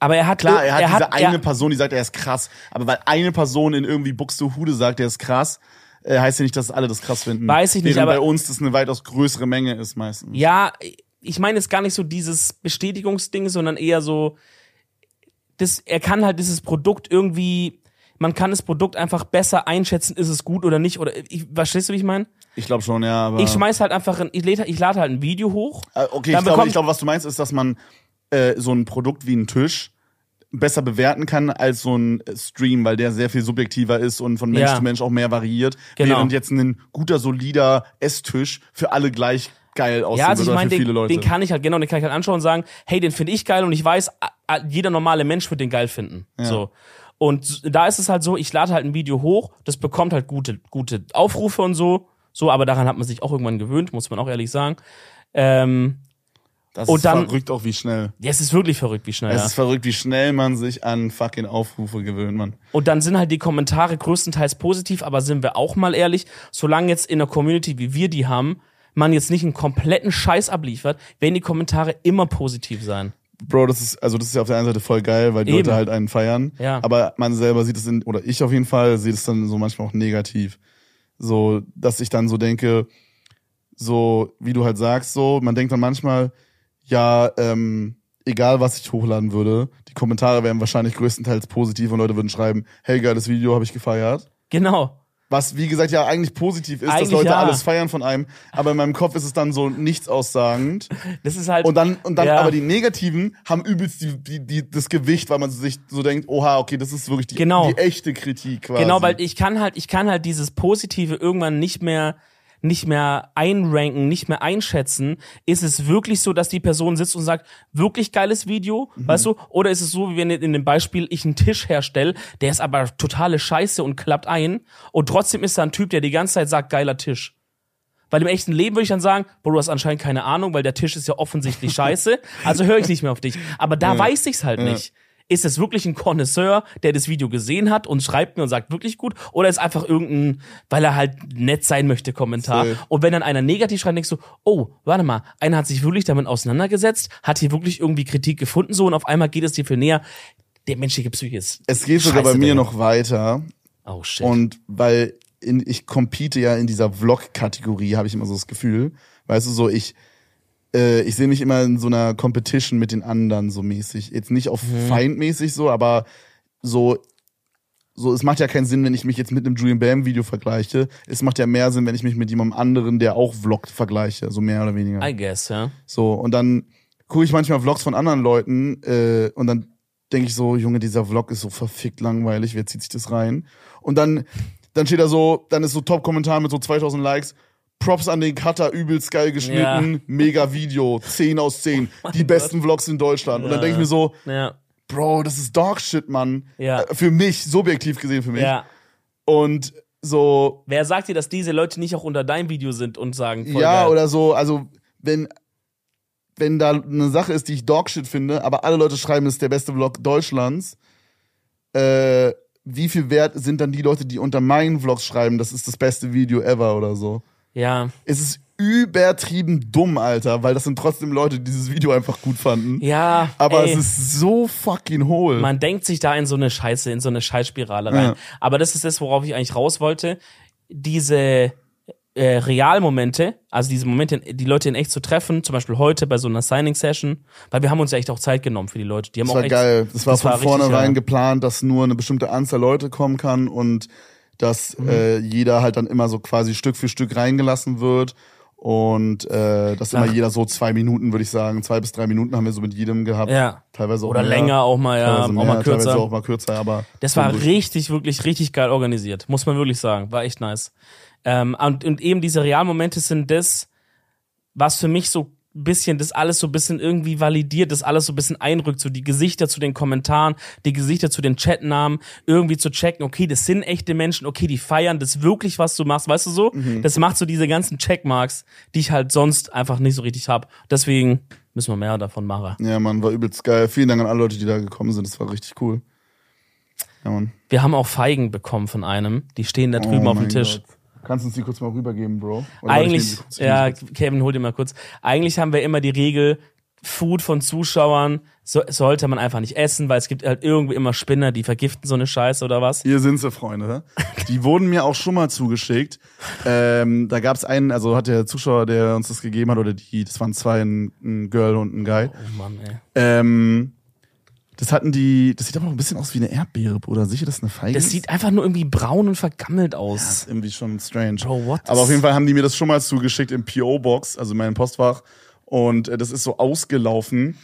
Aber er hat Klar, er hat diese eine er, Person, die sagt, er ist krass. Aber weil eine Person in irgendwie Buxtehude sagt, er ist krass, äh, heißt ja nicht, dass alle das krass finden. Weiß ich nicht, Während aber- bei uns das eine weitaus größere Menge ist meistens. Ja, ich meine jetzt gar nicht so dieses Bestätigungsding, sondern eher so, das, er kann halt dieses Produkt irgendwie, man kann das Produkt einfach besser einschätzen, ist es gut oder nicht. Oder ich, verstehst du, wie ich meine? Ich glaube schon, ja. Aber Ich schmeiß halt einfach, ein, ich, lade, ich lade halt ein Video hoch. Äh, okay, ich glaube, ich glaube, was du meinst, ist, dass man äh, so ein Produkt wie einen Tisch besser bewerten kann als so ein Stream, weil der sehr viel subjektiver ist und von Mensch Ja. zu Mensch auch mehr variiert. Genau. Während jetzt ein guter, solider Esstisch für alle gleich geil aussehen Ja, also ich meine, den, den kann ich halt, genau, den kann ich halt anschauen und sagen, hey, den finde ich geil und ich weiß, jeder normale Mensch wird den geil finden. So. Und da ist es halt so, ich lade halt ein Video hoch, das bekommt halt gute, gute Aufrufe und so. So, aber daran hat man sich auch irgendwann gewöhnt, muss man auch ehrlich sagen. Ähm, das und ist dann- verrückt auch, wie schnell. ja, es ist wirklich verrückt, wie schnell. Es Ja. ist verrückt, wie schnell man sich an fucking Aufrufe gewöhnt, man. Und dann sind halt die Kommentare größtenteils positiv, aber sind wir auch mal ehrlich, solange jetzt in der Community, wie wir die haben, man jetzt nicht einen kompletten Scheiß abliefert, werden die Kommentare immer positiv sein. Bro, das ist, also das ist ja auf der einen Seite voll geil, weil die Eben. Leute halt einen feiern. Ja. Aber man selber sieht es in, oder ich auf jeden Fall, sehe es dann so manchmal auch negativ. So, dass ich dann so denke, so, wie du halt sagst, so, man denkt dann manchmal, ja, ähm, egal was ich hochladen würde, die Kommentare wären wahrscheinlich größtenteils positiv und Leute würden schreiben, hey, geiles Video, habe ich gefeiert. Genau. Was, wie gesagt, ja eigentlich positiv ist, dass Eigentlich Leute ja. alles feiern von einem, aber in meinem Kopf ist es dann so nichts aussagend. Das ist halt. Und dann, und dann Ja. aber die Negativen haben übelst die, die, die, das Gewicht, weil man sich so denkt, oha, okay, das ist wirklich die, Genau. die echte Kritik quasi. Genau, weil ich kann halt, ich kann halt dieses Positive irgendwann nicht mehr nicht mehr einranken, nicht mehr einschätzen. Ist es wirklich so, dass die Person sitzt und sagt, wirklich geiles Video, Mhm. weißt du? Oder ist es so, wie wenn in dem Beispiel ich einen Tisch herstelle, der ist aber totale Scheiße und klappt ein und trotzdem ist da ein Typ, der die ganze Zeit sagt, geiler Tisch. Weil im echten Leben würde ich dann sagen, Bro, du hast anscheinend keine Ahnung, weil der Tisch ist ja offensichtlich *laughs* scheiße, also höre ich nicht mehr auf dich. Aber da weiß ich's halt nicht. Ist es wirklich ein Connoisseur, der das Video gesehen hat und schreibt mir und sagt wirklich gut? Oder ist einfach irgendein, weil er halt nett sein möchte, Kommentar? Safe. Und wenn dann einer negativ schreibt, denkst du, oh, warte mal, einer hat sich wirklich damit auseinandergesetzt, hat hier wirklich irgendwie Kritik gefunden, so und auf einmal geht es dir viel näher. Der menschliche Psyche ist. es geht sogar bei mir Digga. noch weiter. Oh shit. Und weil in, ich compete ja in dieser Vlog-Kategorie, habe ich immer so das Gefühl. Weißt du, so ich, äh, ich sehe mich immer in so einer Competition mit den anderen so mäßig. Jetzt nicht auf Mhm. feindmäßig so, aber so, so, es macht ja keinen Sinn, wenn ich mich jetzt mit einem Julian Bam Video vergleiche. Es macht ja mehr Sinn, wenn ich mich mit jemandem anderen, der auch vloggt, vergleiche, so mehr oder weniger. I guess, ja. So, und dann gucke ich manchmal Vlogs von anderen Leuten äh, und dann denke ich so, Junge, dieser Vlog ist so verfickt langweilig, wer zieht sich das rein? Und dann, dann steht da so, dann ist so Top-Kommentar mit so 2000 Likes. Props an den Cutter, übelst geil geschnitten, *laughs* mega Video, 10 aus 10, die besten Vlogs in Deutschland. Und dann denke ich mir so, Ja. Bro, das ist Dogshit, Mann. Ja. Äh, Für mich, subjektiv gesehen für mich. Ja. Und so, Wer sagt dir, dass diese Leute nicht auch unter deinem Video sind und sagen, voll ja, geil. oder so, also wenn wenn da eine Sache ist, die ich Dogshit finde, aber alle Leute schreiben, es ist der beste Vlog Deutschlands, äh, wie viel wert sind dann die Leute, die unter meinen Vlogs schreiben, das ist das beste Video ever oder so? Ja. Es ist übertrieben dumm, Alter, weil das sind trotzdem Leute, die dieses Video einfach gut fanden. Ja. Aber ey, es ist so fucking hohl. man denkt sich da in so eine Scheiße, in so eine Scheißspirale rein. Ja. Aber das ist das, worauf ich eigentlich raus wollte. Diese äh, Realmomente, also diese Momente, die Leute in echt zu treffen, zum Beispiel heute bei so einer Signing-Session, weil wir haben uns ja echt auch Zeit genommen für die Leute. Die haben Das auch war echt, geil. Das war das von war vornherein ja. geplant, dass nur eine bestimmte Anzahl Leute kommen kann und dass Mhm. äh, jeder halt dann immer so quasi Stück für Stück reingelassen wird. Und äh, dass immer jeder so zwei Minuten, würde ich sagen, zwei bis drei Minuten haben wir so mit jedem gehabt. Ja. Teilweise auch Oder mehr, länger auch mal, ja, teilweise auch mehr, mal kürzer. Teilweise auch mal kürzer, aber Das war richtig, wirklich, richtig geil organisiert, muss man wirklich sagen. War echt nice. Ähm, und, und eben diese Realmomente sind das, was für mich so bisschen, das alles so ein bisschen irgendwie validiert, das alles so ein bisschen einrückt, so die Gesichter zu den Kommentaren, die Gesichter zu den Chatnamen, irgendwie zu checken, okay, das sind echte Menschen, okay, die feiern das wirklich, was du machst, weißt du so? Mhm. Das macht so diese ganzen Checkmarks, die ich halt sonst einfach nicht so richtig hab. Deswegen müssen wir mehr davon machen. Ja, Mann, war übelst geil. Vielen Dank an alle Leute, die da gekommen sind. Das war richtig cool. Ja, Mann. Wir haben auch Feigen bekommen von einem. Die stehen da drüben Oh auf dem Tisch. Gott. Kannst du uns die kurz mal rübergeben, Bro? Oder Eigentlich, ja, Kevin, hol dir mal kurz. Eigentlich haben wir immer die Regel, Food von Zuschauern so, sollte man einfach nicht essen, weil es gibt halt irgendwie immer Spinner, die vergiften so eine Scheiße oder was. Hier sind sie, Freunde. Die wurden mir auch schon mal zugeschickt. Ähm, da gab es einen, also hat der Zuschauer, der uns das gegeben hat, oder die, das waren zwei, ein, ein Girl und ein Guy. Oh Mann, ey. Ähm, das hatten die, das sieht aber auch ein bisschen aus wie eine Erdbeere, Bruder. Sicher, das ist eine Feige? Das sieht einfach nur irgendwie braun und vergammelt Das aus. ist irgendwie schon strange. Bro, what? Aber auf jeden Fall haben die mir das schon mal zugeschickt im PO-Box, also in meinem Postfach. Und äh, das ist so ausgelaufen.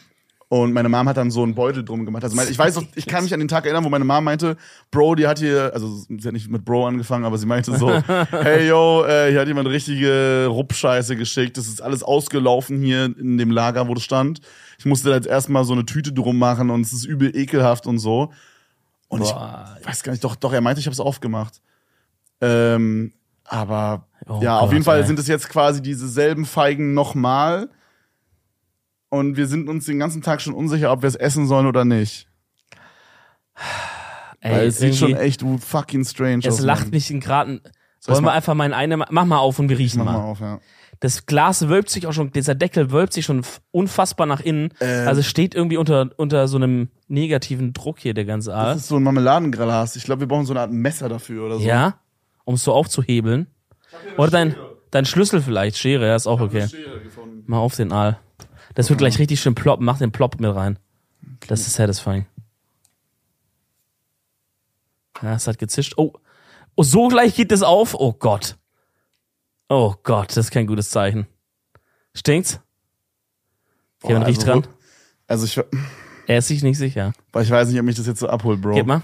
Und meine Mom hat dann so einen Beutel drum gemacht. Also ich weiß, ich kann mich an den Tag erinnern, wo meine Mom meinte, Bro, die hat hier, also sie hat nicht mit Bro angefangen, aber sie meinte so, *laughs* hey yo, äh, hier hat jemand richtige Ruppscheiße geschickt. Das ist alles ausgelaufen hier in dem Lager, wo das stand. Ich musste da jetzt erstmal so eine Tüte drum machen und es ist übel ekelhaft und so. Und Boah. ich weiß gar nicht, doch, doch, er meinte, ich habe es aufgemacht. Ähm, aber Oh ja, auf Gott, jeden Fall ey. sind es jetzt quasi diese selben Feigen nochmal. Und wir sind uns den ganzen Tag schon unsicher, ob wir es essen sollen oder nicht. Weil Ey, es sieht schon echt fucking strange aus. es lacht mich in Graten. Soll Wollen wir mal- einfach mal in eine, mach mal auf und wir riechen Mach mal mal. auf, ja. Das Glas wölbt sich auch schon, dieser Deckel wölbt sich schon unfassbar nach innen. Ähm. also es steht irgendwie unter, unter so einem negativen Druck hier, der ganze Das Aal. ist so ein Marmeladenglas. Ich glaube, wir brauchen so eine Art Messer dafür oder so. Ja? Um es so aufzuhebeln. Oder dein, dein Schlüssel vielleicht, Schere, ja, ist auch okay. Schere gefunden. Mal auf den Aal. Das wird gleich richtig schön ploppen. Mach den Plop mit rein. Das ist satisfying. Ja, es hat gezischt. Oh. oh, so gleich geht das auf. Oh Gott. Oh Gott, das ist kein gutes Zeichen. Stinkt's? Kevin riecht also, dran. Also ich, Er ist sich nicht sicher. boah, ich weiß nicht, ob mich das jetzt so abholt, Bro. Gib mal.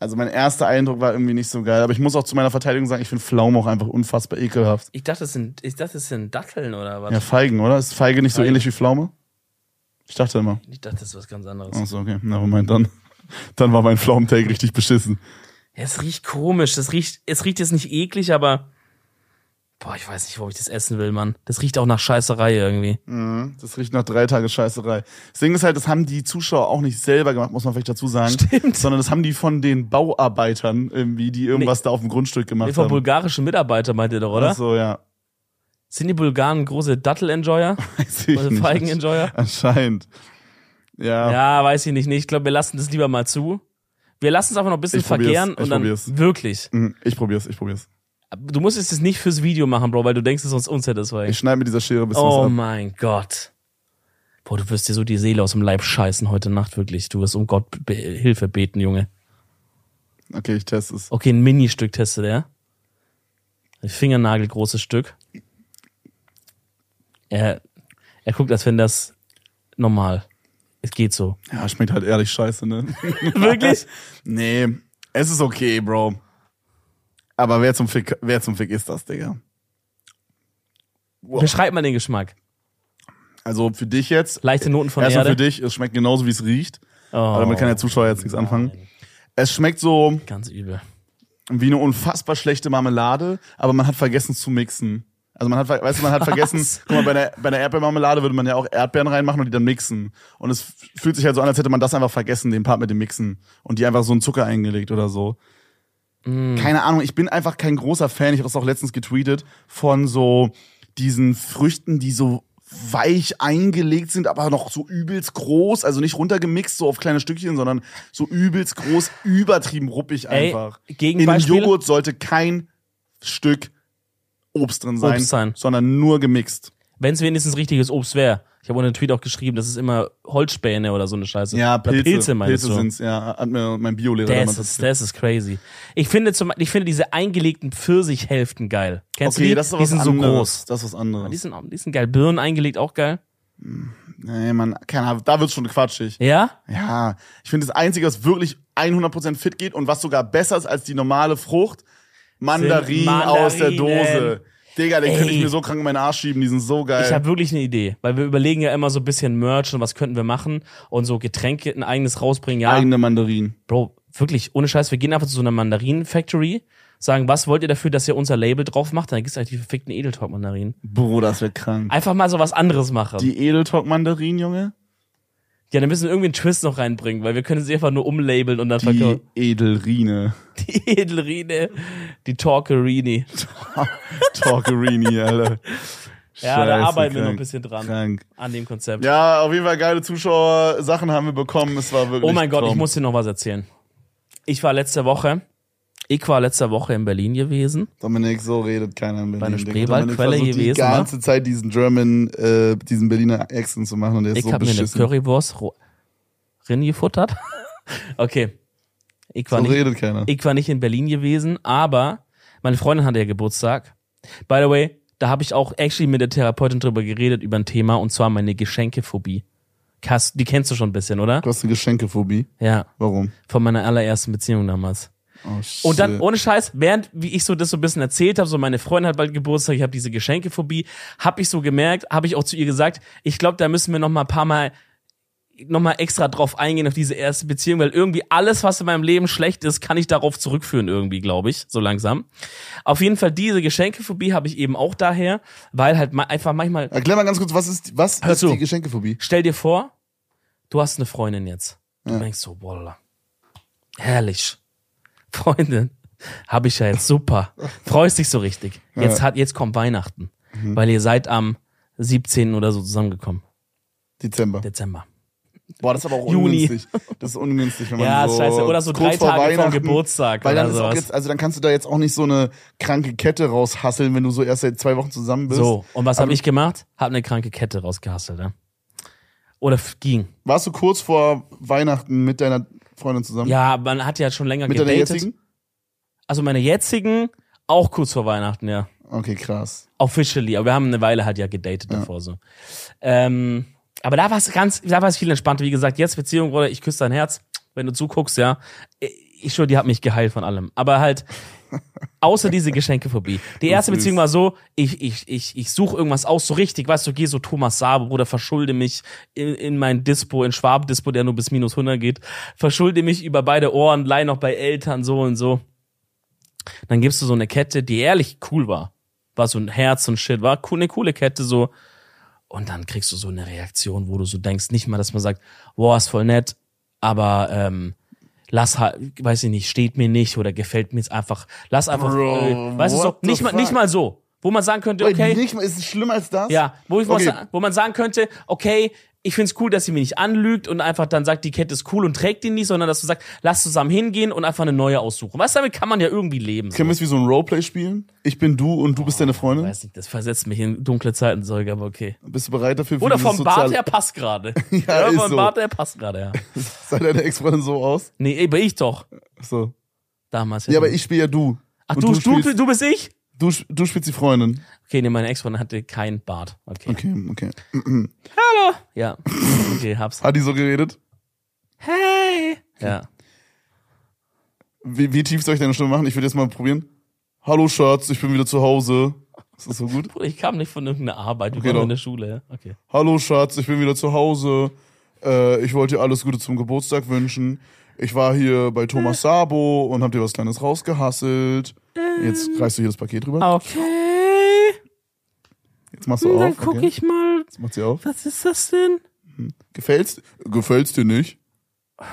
Also mein erster Eindruck war irgendwie nicht so geil. Aber ich muss auch zu meiner Verteidigung sagen, ich finde Pflaumen auch einfach unfassbar ekelhaft. Ich dachte, das sind, ich dachte, das sind Datteln oder was? Ja, Feigen, oder? Ist Feige nicht so Feigen. ähnlich wie Pflaume? Ich dachte immer. Ich dachte, das ist was ganz anderes. Achso, okay. Na, Moment, dann, *laughs* dann war mein Pflaumentake richtig beschissen. Ja, es riecht komisch. Das riecht, es riecht jetzt nicht eklig, aber boah, ich weiß nicht, wo ich das essen will, Mann. Das riecht auch nach Scheißerei irgendwie. Mhm. Das riecht nach drei Tage Scheißerei. Das Ding ist halt, das haben die Zuschauer auch nicht selber gemacht, muss man vielleicht dazu sagen. Stimmt. Sondern das haben die von den Bauarbeitern irgendwie, die irgendwas da auf dem Grundstück gemacht Nee, von haben. bulgarischen Mitarbeiter meint ihr doch, oder? Ach so, ja. Sind die Bulgaren große Dattel-Enjoyer? *laughs* Weiß ich nicht. Feigen-Enjoyer? Anscheinend. Ja. Ja, weiß ich nicht. Nee, ich glaube, wir lassen das lieber mal zu. Wir lassen es einfach noch ein bisschen Ich vergären und dann probier's. wirklich. Mhm, Ich probier's, ich probier's. Du musst es jetzt nicht fürs Video machen, Bro, weil du denkst, es ist sonst unsatisfying. Ich schneide mit dieser Schere ein bisschen Oh mein Gott. Boah, du wirst dir so die Seele aus dem Leib scheißen heute Nacht, wirklich. Du wirst um Gott be Hilfe beten, Junge. Okay, ich teste es. Okay, ein Ministück testet er. Ein Fingernagelgroßes Stück. Er, er guckt, als wenn das normal. Es geht so. Ja, schmeckt halt ehrlich scheiße, ne? *laughs* *laughs* Wirklich? nee, es ist okay, Bro. Aber wer zum Fick, wer zum Fick ist das, Digga? Beschreib mal den Geschmack. Also für dich jetzt. Leichte Noten von Erstmal Erde. für dich, es schmeckt genauso, wie es riecht. Oh, Aber damit kann der Zuschauer jetzt nichts anfangen. Es schmeckt so ganz übel. wie eine unfassbar schlechte Marmelade, aber man hat vergessen zu mixen. Also man hat, weißt du, man hat vergessen, guck mal, bei der, bei der Erdbeermarmelade würde man ja auch Erdbeeren reinmachen und die dann mixen. Und es fühlt sich halt so an, als hätte man das einfach vergessen, den Part mit dem Mixen. Und die einfach so einen Zucker eingelegt oder so. Mm. Keine Ahnung, ich bin einfach kein großer Fan, ich habe das auch letztens getweetet, von so diesen Früchten, die so weich eingelegt sind, aber noch so übelst groß, also nicht runtergemixt so auf kleine Stückchen, sondern so übelst groß, übertrieben ruppig Ey, einfach. In einem Gegenbeispiel? Joghurt sollte kein Stück Obst drin sein, Obst sein. sondern nur gemixt. Wenn es wenigstens richtiges Obst wäre. Ich habe unter dem Tweet auch geschrieben, das ist immer Holzspäne oder so eine Scheiße. Ja, Oder Pilze, Pilze meinst Pilze du. sind's, ja, hat mir mein Biolehrer Das damals ist, das ist crazy. Ich finde zum, ich finde diese eingelegten Pfirsichhälften geil. Kennst du Okay, die? das ist die was sind so anderes. groß. Das ist was anderes. Die sind, die sind geil. Birnen eingelegt auch geil. Nee, man, keine Ahnung, da wird's schon quatschig. Ja? Ja, ich finde das Einzige, was wirklich 100% fit geht und was sogar besser ist als die normale Frucht, Mandarin aus der Mandarinen. Dose. Digga, den könnte ich Ey. mir so krank in meinen Arsch schieben, die sind so geil. Ich habe wirklich eine Idee, weil wir überlegen ja immer so ein bisschen Merch und was könnten wir machen und so Getränke ein eigenes rausbringen. Ja, eigene Mandarinen. Bro, wirklich, ohne Scheiß, wir gehen einfach zu so einer Mandarinen-Factory, sagen, was wollt ihr dafür, dass ihr unser Label drauf macht? Dann gibt's halt die verfickten Edeltalk-Mandarinen. Bro, das wird krank. Einfach mal so was anderes machen. Die Edeltalk-Mandarinen, Junge? Ja, dann müssen wir irgendwie einen Twist noch reinbringen, weil wir können sie einfach nur umlabeln und dann Die verkaufen. Edelrine. *laughs* Die Edelrine, die Talkerini. *laughs* Talkerini, Alter. Ja, da arbeiten wir noch ein krank. bisschen dran. Krank. An dem Konzept. Ja, auf jeden Fall geile Zuschauer. Sachen haben wir bekommen. Es war wirklich. oh mein Gott, ich muss dir noch was erzählen. Ich war letzte Woche, ich war letzte Woche in Berlin gewesen. Dominik, so redet keiner in Berlin. Bei einer. Spreewaldquelle gewesen, Die ganze Zeit diesen German, äh, diesen Berliner Accent zu machen und der ist Ich so habe mir eine beschissen. Currywurst rin gefuttert. *laughs* okay. Ich war, so nicht, redet keiner. ich war nicht in Berlin gewesen, aber meine Freundin hatte ja Geburtstag. By the way, da habe ich auch actually mit der Therapeutin drüber geredet, über ein Thema, und zwar meine Geschenkephobie. Kass- Die kennst du schon ein bisschen, oder? Du hast eine Geschenkephobie. Ja, Warum? von meiner allerersten Beziehung damals. Oh. Und dann, ohne Scheiß, während wie ich so das so ein bisschen erzählt habe, so meine Freundin hat bald Geburtstag, ich habe diese Geschenkephobie, habe ich so gemerkt, habe ich auch zu ihr gesagt, ich glaube, da müssen wir noch mal ein paar Mal noch mal extra drauf eingehen auf diese erste Beziehung, weil irgendwie alles, was in meinem Leben schlecht ist, kann ich darauf zurückführen irgendwie, glaube ich, so langsam. Auf jeden Fall diese Geschenkephobie habe ich eben auch daher, weil halt einfach manchmal Erklär mal ganz kurz, was ist, was ist zu. die Geschenkephobie? Stell dir vor, du hast eine Freundin jetzt. Du Ja. denkst so, boah, herrlich. Freundin, habe ich ja jetzt super. Freust dich so richtig. Jetzt hat, jetzt kommt Weihnachten. Mhm. Weil ihr seid am 17. oder so zusammengekommen. Dezember. Dezember. Boah, das ist aber auch Juni. ungünstig. Das ist ungünstig, wenn man *laughs* Ja, so ist scheiße. Oder so kurz drei vor Tage vor Weihnachten- Geburtstag Weil oder dann auch sowas. jetzt, also dann kannst du da jetzt auch nicht so eine kranke Kette raushasseln, wenn du so erst seit zwei Wochen zusammen bist. So, und was habe ich gemacht? Hab eine kranke Kette rausgehastelt, ja. Oder ging. Warst du kurz vor Weihnachten mit deiner Freundin zusammen? Ja, man hat ja schon länger Mit deiner gedatet. jetzigen? Also meine jetzigen, auch kurz vor Weihnachten, ja. Okay, krass. Officially, aber wir haben eine Weile halt ja gedatet davor so. Ähm, aber da war es ganz, da war es viel entspannter. Wie gesagt, jetzt Beziehung, Bruder, ich küsse dein Herz, wenn du zuguckst, ja. Ich schwöre, die hat mich geheilt von allem. Aber halt, außer diese Geschenkephobie. Die erste. Beziehung war so, ich, ich, ich, ich suche irgendwas aus, so richtig, weißt du, geh so Thomas Sabo, Bruder, verschulde mich in, in mein Dispo, in Schwab-Dispo, der nur bis minus 100 geht, verschulde mich über beide Ohren, leih noch bei Eltern, so und so. Dann gibst du so eine Kette, die ehrlich cool war. War so ein Herz und Shit, war eine coole Kette so. Und dann kriegst du so eine Reaktion, wo du so denkst, nicht mal, dass man sagt, boah, ist voll nett, aber ähm, lass halt, weiß ich nicht, steht mir nicht oder gefällt mir jetzt einfach, lass einfach, Bro, äh, weißt du so, nicht mal, nicht mal so, wo man sagen könnte, Wait, okay, Nicht mal, ist es schlimmer als das? ja, wo, ich mal Okay. sa- wo man sagen könnte, okay, ich find's cool, dass sie mich nicht anlügt und einfach dann sagt, die Kette ist cool und trägt die nicht, sondern dass du sagst, lass zusammen hingehen und einfach eine neue aussuchen. Weißt du, damit kann man ja irgendwie leben. So. Können wir es wie so ein Roleplay spielen? Ich bin du und du bist deine Freundin? Weiß nicht, das versetzt mich in dunkle Zeiten, Zeug, aber okay. Bist du bereit dafür? für Oder vom Bart her passt gerade. *laughs* Ja, ist vom so. Bart her passt gerade, ja. *laughs* Sah deine Ex-Freundin so aus? Nee, aber ich doch. So. Damals. Ja, aber ich spiele ja du. Ach, du, du, spielst, du bist ich? Du, du spielst die Freundin. Okay, nee, meine Ex-Freundin hatte keinen Bart. Okay. Okay, okay. Hallo. Ja. Okay, hab's. Hat die so geredet? Hey. Ja. Wie, wie tief soll ich deine Stimme machen? Ich würde jetzt mal probieren. Hallo Schatz, ich bin wieder zu Hause. Ist das so gut? Bruder, ich kam nicht von irgendeiner Arbeit. Wir Okay, waren doch. in der Schule, ja. Okay. Hallo Schatz, ich bin wieder zu Hause. Äh, ich wollte dir alles Gute zum Geburtstag wünschen. Ich war hier bei Thomas Sabo und hab dir was Kleines rausgehasselt. Jetzt reißt du hier das Paket rüber. Okay. Jetzt machst du Dann auf. guck okay. ich mal. Jetzt macht sie auf. Was ist das denn? Gefällt's? Gefällt's dir nicht? *sighs*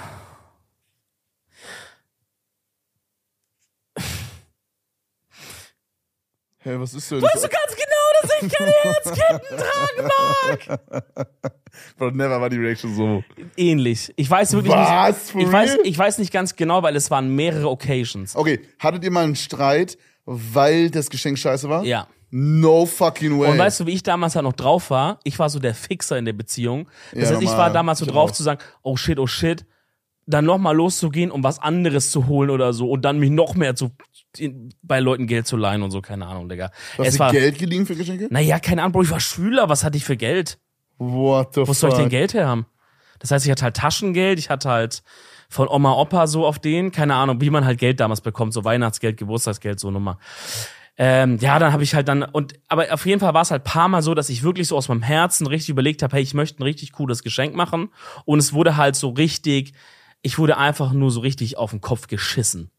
Hä, hey, was ist denn? Weißt du ganz genau, dass ich keine Herzketten tragen mag? Bro, never war die Reaction so. Ähnlich. Ich weiß wirklich Was? nicht. Ich weiß, ich weiß nicht ganz genau, weil es waren mehrere Occasions. Okay, hattet ihr mal einen Streit, weil das Geschenk scheiße war? Ja. No fucking way. Und weißt du, wie ich damals halt noch drauf war? Ich war so der Fixer in der Beziehung. Das Ja, heißt, ich war damals so drauf auch. zu sagen, oh shit, oh shit, dann nochmal loszugehen, um was anderes zu holen oder so und dann mich noch mehr zu in, bei Leuten Geld zu leihen und so, keine Ahnung, Digga. Hast es du war, Geld geliehen für Geschenke? naja, keine Ahnung, Bro, ich war Schüler, was hatte ich für Geld? What the Wo fuck? soll ich denn Geld her haben? Das heißt, ich hatte halt Taschengeld, ich hatte halt von Oma, Opa so auf den, keine Ahnung, wie man halt Geld damals bekommt, so Weihnachtsgeld, Geburtstagsgeld, so Nummer. Ähm, ja, dann habe ich halt dann und aber auf jeden Fall war es halt paar Mal so, dass ich wirklich so aus meinem Herzen richtig überlegt habe, hey, ich möchte ein richtig cooles Geschenk machen und es wurde halt so richtig, ich wurde einfach nur so richtig auf den Kopf geschissen.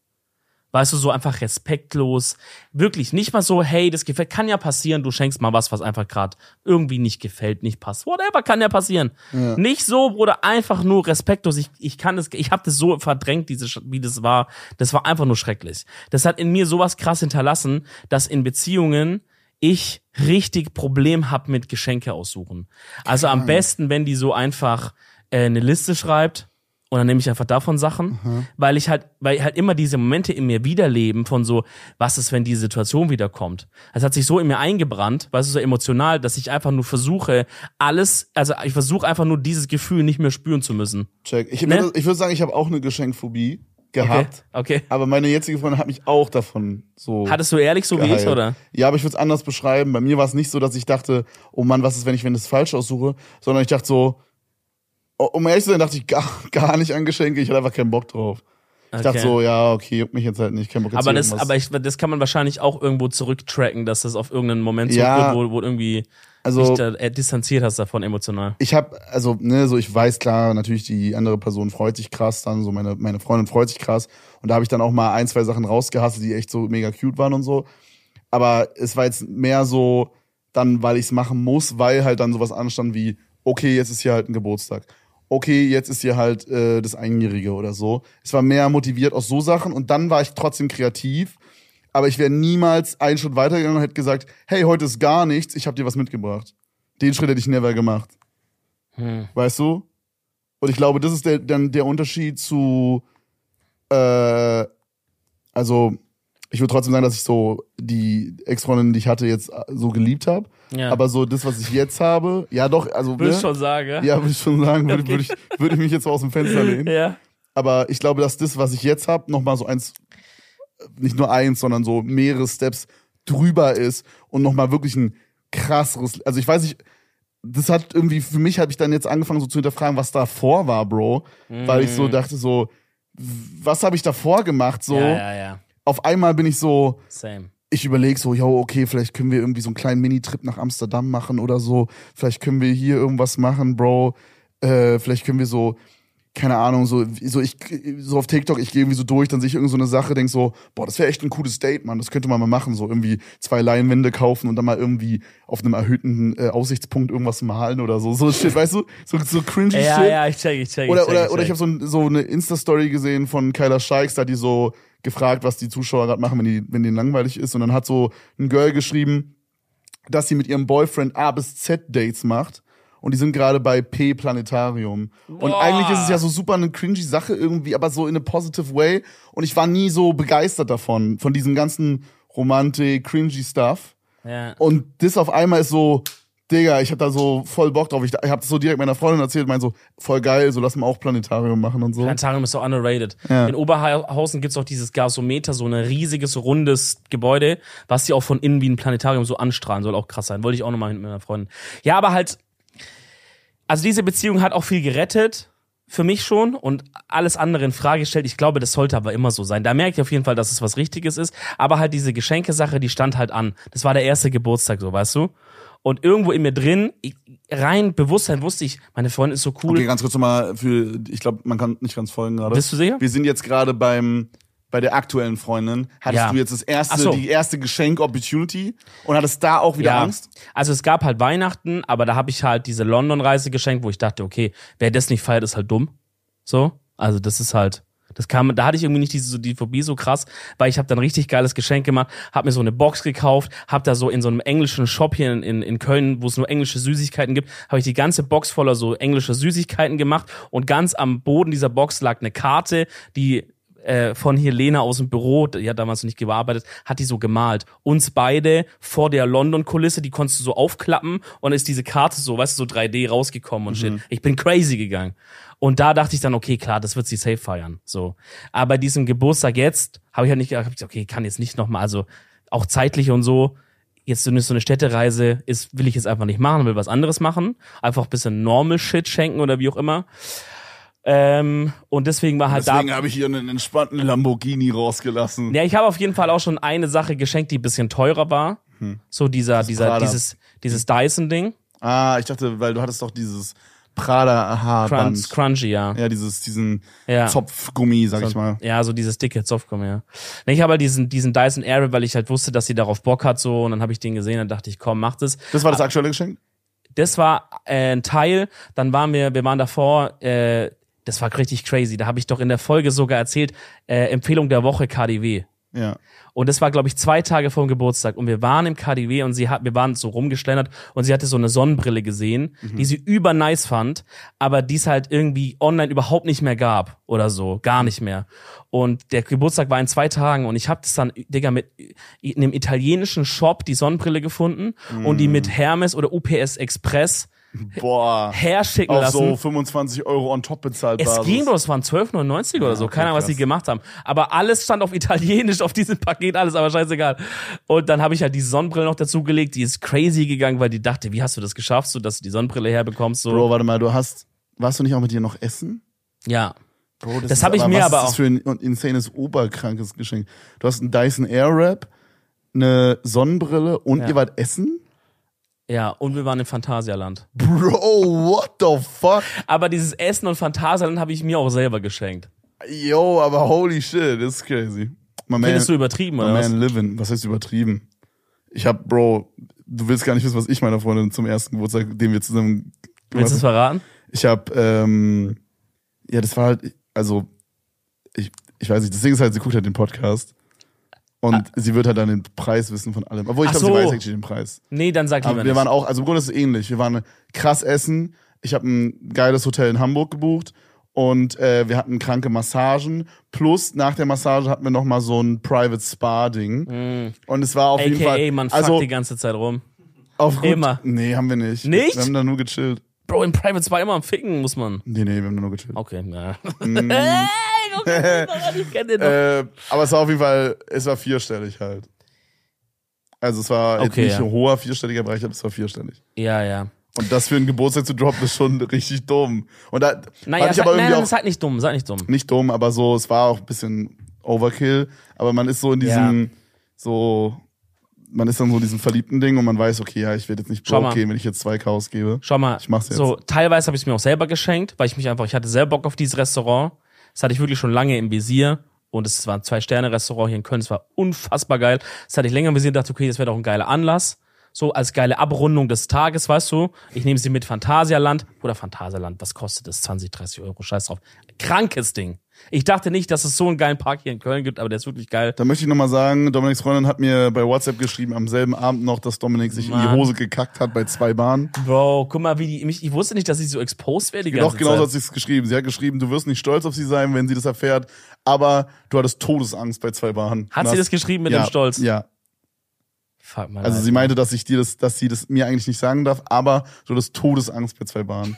Weißt du, so einfach respektlos. Wirklich, nicht mal so, hey, das gefällt, kann ja passieren, du schenkst mal was, was einfach gerade irgendwie nicht gefällt, nicht passt. Whatever, kann ja passieren. Nicht so, Bruder, einfach nur respektlos. Ich, ich kann das, ich habe das so verdrängt, diese, wie das war. Das war einfach nur schrecklich. Das hat in mir sowas krass hinterlassen, dass in Beziehungen ich richtig Problem hab mit Geschenke aussuchen. Also am besten, wenn die so einfach äh, eine Liste schreibt und dann nehme ich einfach davon Sachen, weil ich halt, weil halt immer diese Momente in mir wiederleben von so, was ist, wenn die Situation wiederkommt. Das hat sich so in mir eingebrannt, weißt du, so emotional, dass ich einfach nur versuche, alles, also ich versuche einfach nur dieses Gefühl nicht mehr spüren zu müssen. Check. Ich, Ne? würde- ich würde sagen, ich habe auch eine Geschenkphobie gehabt. Okay. okay. Aber meine jetzige Freundin hat mich auch davon so. Hattest du ehrlich so wie ich, geheilt. oder? Ja, aber ich würde es anders beschreiben. Bei mir war es nicht so, dass ich dachte, oh Mann, was ist, wenn ich wenn das falsch aussuche, sondern ich dachte so, um ehrlich zu sein, dachte ich gar, *laughs* gar nicht an Geschenke. Ich hatte einfach keinen Bock drauf. Ich dachte so, ja, okay, juckt mich jetzt halt nicht, kein Bock jetzt Aber das, aber ich, das kann man wahrscheinlich auch irgendwo zurücktracken, dass das auf irgendeinen Moment Ja. zurückgeht, wo, wo irgendwie also dich da äh, distanziert hast davon emotional. ich habe also ne so ich weiß klar natürlich die andere Person freut sich krass dann so meine meine Freundin freut sich krass und da habe ich dann auch mal ein zwei Sachen rausgehasselt die echt so mega cute waren und so aber es war jetzt mehr so dann weil ich es machen muss weil halt dann sowas anstand wie okay jetzt ist hier halt ein Geburtstag okay jetzt ist hier halt äh, das Einjährige oder so es war mehr motiviert aus so Sachen und dann war ich trotzdem kreativ aber ich wäre niemals einen Schritt weitergegangen und hätte gesagt hey heute ist gar nichts ich habe dir was mitgebracht den Schritt hätte ich never gemacht Hm. Weißt du? Und ich glaube, das ist der, dann der Unterschied zu, äh, also, ich würde trotzdem sagen, dass ich so die Ex-Freundin, die ich hatte, jetzt äh, so geliebt habe. Ja. Aber so das, was ich jetzt habe, ja doch, also, Würde ne? ich schon sagen, ja? ja, würde ich schon sagen, würde Okay. würd ich, würde ich mich jetzt so aus dem Fenster lehnen. Ja. Aber ich glaube, dass das, was ich jetzt habe, nochmal so eins, nicht nur eins, sondern so mehrere Steps drüber ist und nochmal wirklich ein krasseres, also ich weiß nicht, das hat irgendwie, für mich habe ich dann jetzt angefangen so zu hinterfragen, was davor war, Bro. Weil ich so dachte so, was habe ich davor gemacht? So, Mhm. Ja, ja, ja. auf einmal bin ich so, Same. Ich überlege so, yo, okay, vielleicht können wir irgendwie so einen kleinen Minitrip nach Amsterdam machen oder so. Vielleicht können wir hier irgendwas machen, Bro. Äh, vielleicht können wir so, keine Ahnung, so, so ich, so auf TikTok, ich gehe irgendwie so durch, dann sehe ich irgend so eine Sache, denk so, boah, das wäre echt ein cooles Date, Mann. Das könnte man mal machen, so irgendwie zwei Leinwände kaufen und dann mal irgendwie auf einem erhöhten äh, Aussichtspunkt irgendwas malen oder so. So shit, weißt du? So, so cringy Ja, shit. ja, ich check, ich check. Oder, ich check, oder, ich oder ich check. habe so, ein, so eine Insta-Story gesehen von Kyla Scheiks, da die so gefragt, was die Zuschauer gerade machen, wenn, die, wenn denen langweilig ist. Und dann hat so ein Girl geschrieben, dass sie mit ihrem Boyfriend A bis Z Dates macht. Und die sind gerade bei P Planetarium. Und Boah. eigentlich ist es ja so super eine cringy Sache irgendwie, aber so in a positive way. Und ich war nie so begeistert davon, von diesem ganzen Romantik, cringy Stuff. Ja. Und das auf einmal ist so, Digga, ich hab da so voll Bock drauf. Ich, ich hab das so direkt meiner Freundin erzählt, mein so, voll geil, so lass mal auch Planetarium machen und so. Planetarium ist so underrated. Ja. In Oberhausen gibt's auch dieses Gasometer, so ein riesiges, rundes Gebäude, was sie auch von innen wie ein Planetarium so anstrahlen soll. Auch krass sein. Wollte ich auch nochmal mit meiner Freundin. Ja, aber halt, also diese Beziehung hat auch viel gerettet. Für mich schon und alles andere in Frage stellt. Ich glaube, das sollte aber immer so sein. Da merke ich auf jeden Fall, dass es was Richtiges ist. Aber halt diese Geschenkesache, die stand halt an. Das war der erste Geburtstag, so, weißt du? Und irgendwo in mir drin, ich, rein Bewusstsein wusste ich, meine Freundin ist so cool. Okay, ganz kurz nochmal für, ich glaube, man kann nicht ganz folgen gerade. Bist du sicher? Wir sind jetzt gerade beim, bei der aktuellen Freundin. Hattest Ja. du jetzt das erste, so. die erste Geschenk-Opportunity und hattest da auch wieder Angst? Also es gab halt Weihnachten, aber da habe ich halt diese London-Reise geschenkt, wo ich dachte, okay, wer das nicht feiert, ist halt dumm. So, also das ist halt, das kam, da hatte ich irgendwie nicht diese so die Phobie so krass, weil ich habe dann richtig geiles Geschenk gemacht, habe mir so eine Box gekauft, habe da so in so einem englischen Shop hier in, in, in Köln, wo es nur englische Süßigkeiten gibt, habe ich die ganze Box voller so englischer Süßigkeiten gemacht und ganz am Boden dieser Box lag eine Karte, die äh, von hier Lena aus dem Büro, die hat damals noch nicht gearbeitet, hat die so gemalt. Uns beide vor der London-Kulisse, die konntest du so aufklappen und ist diese Karte so, weißt du, so 3D rausgekommen und shit. Ich bin crazy gegangen. Und da dachte ich dann, okay, klar, das wird sie safe feiern. So. Aber bei diesem Geburtstag jetzt habe ich halt nicht, gesagt, okay, kann jetzt nicht nochmal, also auch zeitlich und so, jetzt so eine, so eine Städtereise ist, will ich jetzt einfach nicht machen, will was anderes machen. Einfach ein bisschen normal Shit schenken oder wie auch immer. Ähm, und deswegen war halt da. Deswegen habe ich hier einen entspannten Lamborghini rausgelassen. Ja, ich habe auf jeden Fall auch schon eine Sache geschenkt, die ein bisschen teurer war. So dieser, dieser, Prada. dieses, dieses Dyson-Ding. Ah, ich dachte, weil du hattest doch dieses Prada Haarband. Crunch, crunchy, ja. Ja, dieses, diesen Ja. Zopfgummi, sag ich mal. Ja, so dieses dicke Zopfgummi, ja. Nee, Ich habe halt diesen, diesen Dyson Airwrap, weil ich halt wusste, dass sie darauf Bock hat, so, und dann habe ich den gesehen, dann dachte ich, komm, mach das. Das war das aktuelle Geschenk? Das war äh, ein Teil, dann waren wir, wir waren davor, äh, das war richtig crazy, da habe ich doch in der Folge sogar erzählt, äh, Empfehlung der Woche KDW. Ja. Und das war, glaube ich, zwei Tage vor dem Geburtstag. Und wir waren im KDW und sie hat, wir waren so rumgeschlendert und sie hatte so eine Sonnenbrille gesehen, die sie über nice fand, aber die es halt irgendwie online überhaupt nicht mehr gab oder so. Gar nicht mehr. Und der Geburtstag war in zwei Tagen und ich habe das dann, Digga, mit in einem italienischen Shop die Sonnenbrille gefunden und die mit Hermes oder UPS Express Boah. herschicken lassen. so 25 Euro on top bezahlt Es Basis. ging bloß, es waren 12,99 oder so. okay, Keine Ahnung, was die gemacht haben. Aber alles stand auf Italienisch auf diesem Paket, alles, aber scheißegal. Und dann habe ich halt die Sonnenbrille noch dazugelegt. Die ist crazy gegangen, weil die dachte, wie hast du das geschafft, so dass du die Sonnenbrille herbekommst? So. Bro, warte mal, du hast, warst du nicht auch mit dir noch essen? Ja. Bro, Das ist hab ich mir was aber ist das auch- für ein insanes oberkrankes Geschenk. Du hast einen Dyson Airwrap, eine Sonnenbrille und Ja. ihr wart essen? Ja, und wir waren im Phantasialand. Bro, what the fuck? Aber dieses Essen und Phantasialand habe ich mir auch selber geschenkt. Yo, aber holy shit, das ist crazy. My man, Findest du übertrieben, my oder was? man living. Was heißt übertrieben? Ich hab, Bro, du willst gar nicht wissen, was ich meiner Freundin zum ersten Geburtstag, den wir zusammen Willst du es verraten? Ich hab, ähm, ja, das war halt, also, ich, ich weiß nicht, das Ding ist halt, sie guckt halt den Podcast. Und sie wird halt dann den Preis wissen von allem. Obwohl ich Ah. Glaube, sie so. weiß actually den Preis. Nee, dann sag lieber Aber wir nicht. waren auch, also im Grunde ist es ähnlich. Wir waren krass essen. Ich habe ein geiles Hotel in Hamburg gebucht und äh, wir hatten kranke Massagen. Plus nach der Massage hatten wir noch mal so ein Private Spa Ding. Und es war auf jeden Fall, AKA, man fuckt also die ganze Zeit rum. auf gut, immer. Nee, haben wir nicht. Nicht? Wir haben da nur gechillt. Bro, im Private Spa immer am Ficken muss man. Nee, nee, wir haben da nur gechillt. Okay, ja. *laughs* Ich kenn den doch. Äh, aber es war auf jeden Fall, es war vierstellig halt. Also es war jetzt Okay, nicht ja. ein hoher vierstelliger Bereich, aber es war vierstellig. Ja, ja. Und das für einen Geburtstag zu droppen, ist schon richtig dumm. Und da Naja, fand ich sag, aber nein, irgendwie nein, auch seid nicht dumm, seid nicht dumm. nicht dumm, aber so, es war auch ein bisschen Overkill. Aber man ist so in diesem, so, man ist dann so in diesem verliebten Ding und man weiß, okay, ja, ich werde jetzt nicht Schau broke mal. gehen, wenn ich jetzt zwei Chaos gebe. Schau mal, Ich mach's jetzt. so teilweise habe ich es mir auch selber geschenkt, weil ich mich einfach, ich hatte sehr Bock auf dieses Restaurant. Das hatte ich wirklich schon lange im Visier. Und es war ein Zwei-Sterne-Restaurant hier in Köln. Es war unfassbar geil. Das hatte ich länger im Visier und dachte, okay, das wäre doch ein geiler Anlass. So als geile Abrundung des Tages, weißt du. Ich nehme sie mit Phantasialand. Oder Phantasialand, was kostet das? 20, 30 Euro, scheiß drauf. Krankes Ding. Ich dachte nicht, dass es so einen geilen Park hier in Köln gibt, aber der ist wirklich geil. Da möchte ich nochmal sagen, Dominiks Freundin hat mir bei WhatsApp geschrieben am selben Abend noch, dass Dominik sich in Mann. die Hose gekackt hat bei zwei Bahnen. Bro, guck mal, wie die, mich, ich wusste nicht, dass ich so exposed werde die Doch, genau so hat sie es geschrieben. Sie hat geschrieben, du wirst nicht stolz auf sie sein, wenn sie das erfährt, aber du hattest Todesangst bei zwei Bahnen. Hat sie das geschrieben mit ja, dem Stolz? Ja. Fuck mal. Also sie meinte, dass ich dir das, dass sie das mir eigentlich nicht sagen darf, aber du hattest Todesangst bei zwei Bahnen.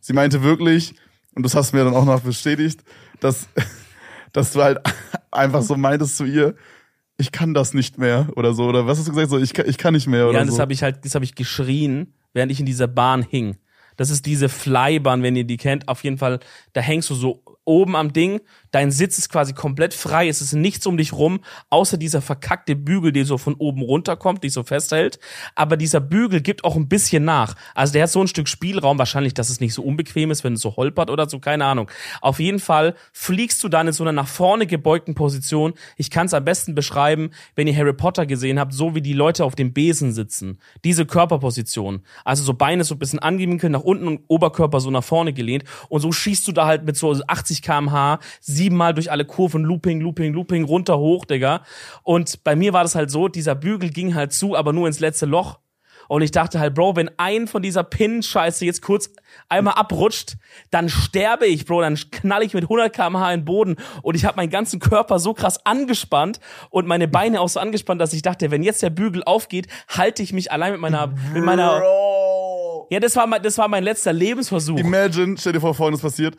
Sie meinte wirklich, und das hast du mir dann auch noch bestätigt, dass, *laughs* dass du halt *laughs* einfach so meintest zu ihr, ich kann das nicht mehr oder so. Oder was hast du gesagt? So, ich kann, ich kann nicht mehr oder Ja, und das so. habe ich halt, das habe ich geschrien, während ich in dieser Bahn hing. Das ist diese Flybahn, wenn ihr die kennt. Auf jeden Fall, da hängst du so oben am Ding. Dein Sitz ist quasi komplett frei. Es ist nichts um dich rum, außer dieser verkackte Bügel, der so von oben runterkommt, dich so festhält. Aber dieser Bügel gibt auch ein bisschen nach. Also der hat so ein Stück Spielraum. Wahrscheinlich, dass es nicht so unbequem ist, wenn es so holpert oder so. Keine Ahnung. Auf jeden Fall fliegst du dann in so einer nach vorne gebeugten Position. Ich kann es am besten beschreiben, wenn ihr Harry Potter gesehen habt, so wie die Leute auf dem Besen sitzen. Diese Körperposition. Also so Beine so ein bisschen angewinkelt nach unten und Oberkörper so nach vorne gelehnt. Und so schießt du da halt mit so 80 kmh siebenmal durch alle Kurven, Looping, Looping, Looping, runter, hoch, Digga. Und bei mir war das halt so, dieser Bügel ging halt zu, aber nur ins letzte Loch. Und ich dachte halt, Bro, wenn ein von dieser Pin-Scheiße jetzt kurz einmal abrutscht, dann sterbe ich, Bro. Dann knall ich mit 100 km/h in den Boden. Und ich habe meinen ganzen Körper so krass angespannt und meine Beine auch so angespannt, dass ich dachte, wenn jetzt der Bügel aufgeht, halte ich mich allein mit meiner, mit meiner. Bro. Ja, das war mein, das war mein letzter Lebensversuch. Imagine, stell dir vor, folgendes passiert.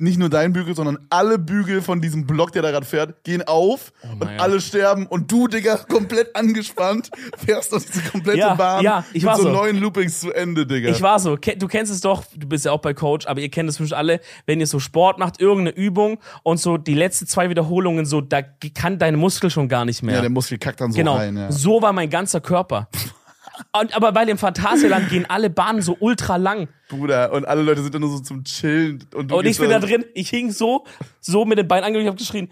Nicht nur dein Bügel, sondern alle Bügel von diesem Block, der da gerade fährt, gehen auf und Oh Gott. alle sterben und du, Digga, komplett angespannt, *laughs* fährst durch diese komplette Ja, Bahn ja, ich mit war so, so. neuen Loopings zu Ende, Digga. Ich war so, du kennst es doch, du bist ja auch bei Coach, aber ihr kennt es bestimmt alle, wenn ihr so Sport macht, irgendeine Übung und so die letzten zwei Wiederholungen so, da kann dein Muskel schon gar nicht mehr. ja, der Muskel kackt dann so genau, rein, ja. so war mein ganzer Körper. *laughs* Und, aber bei dem Phantasialand gehen alle Bahnen so ultra lang. Bruder, und alle Leute sind da nur so zum Chillen. Und, Und ich bin da drin, ich hing so, so mit den Beinen angelegt, ich hab geschrien,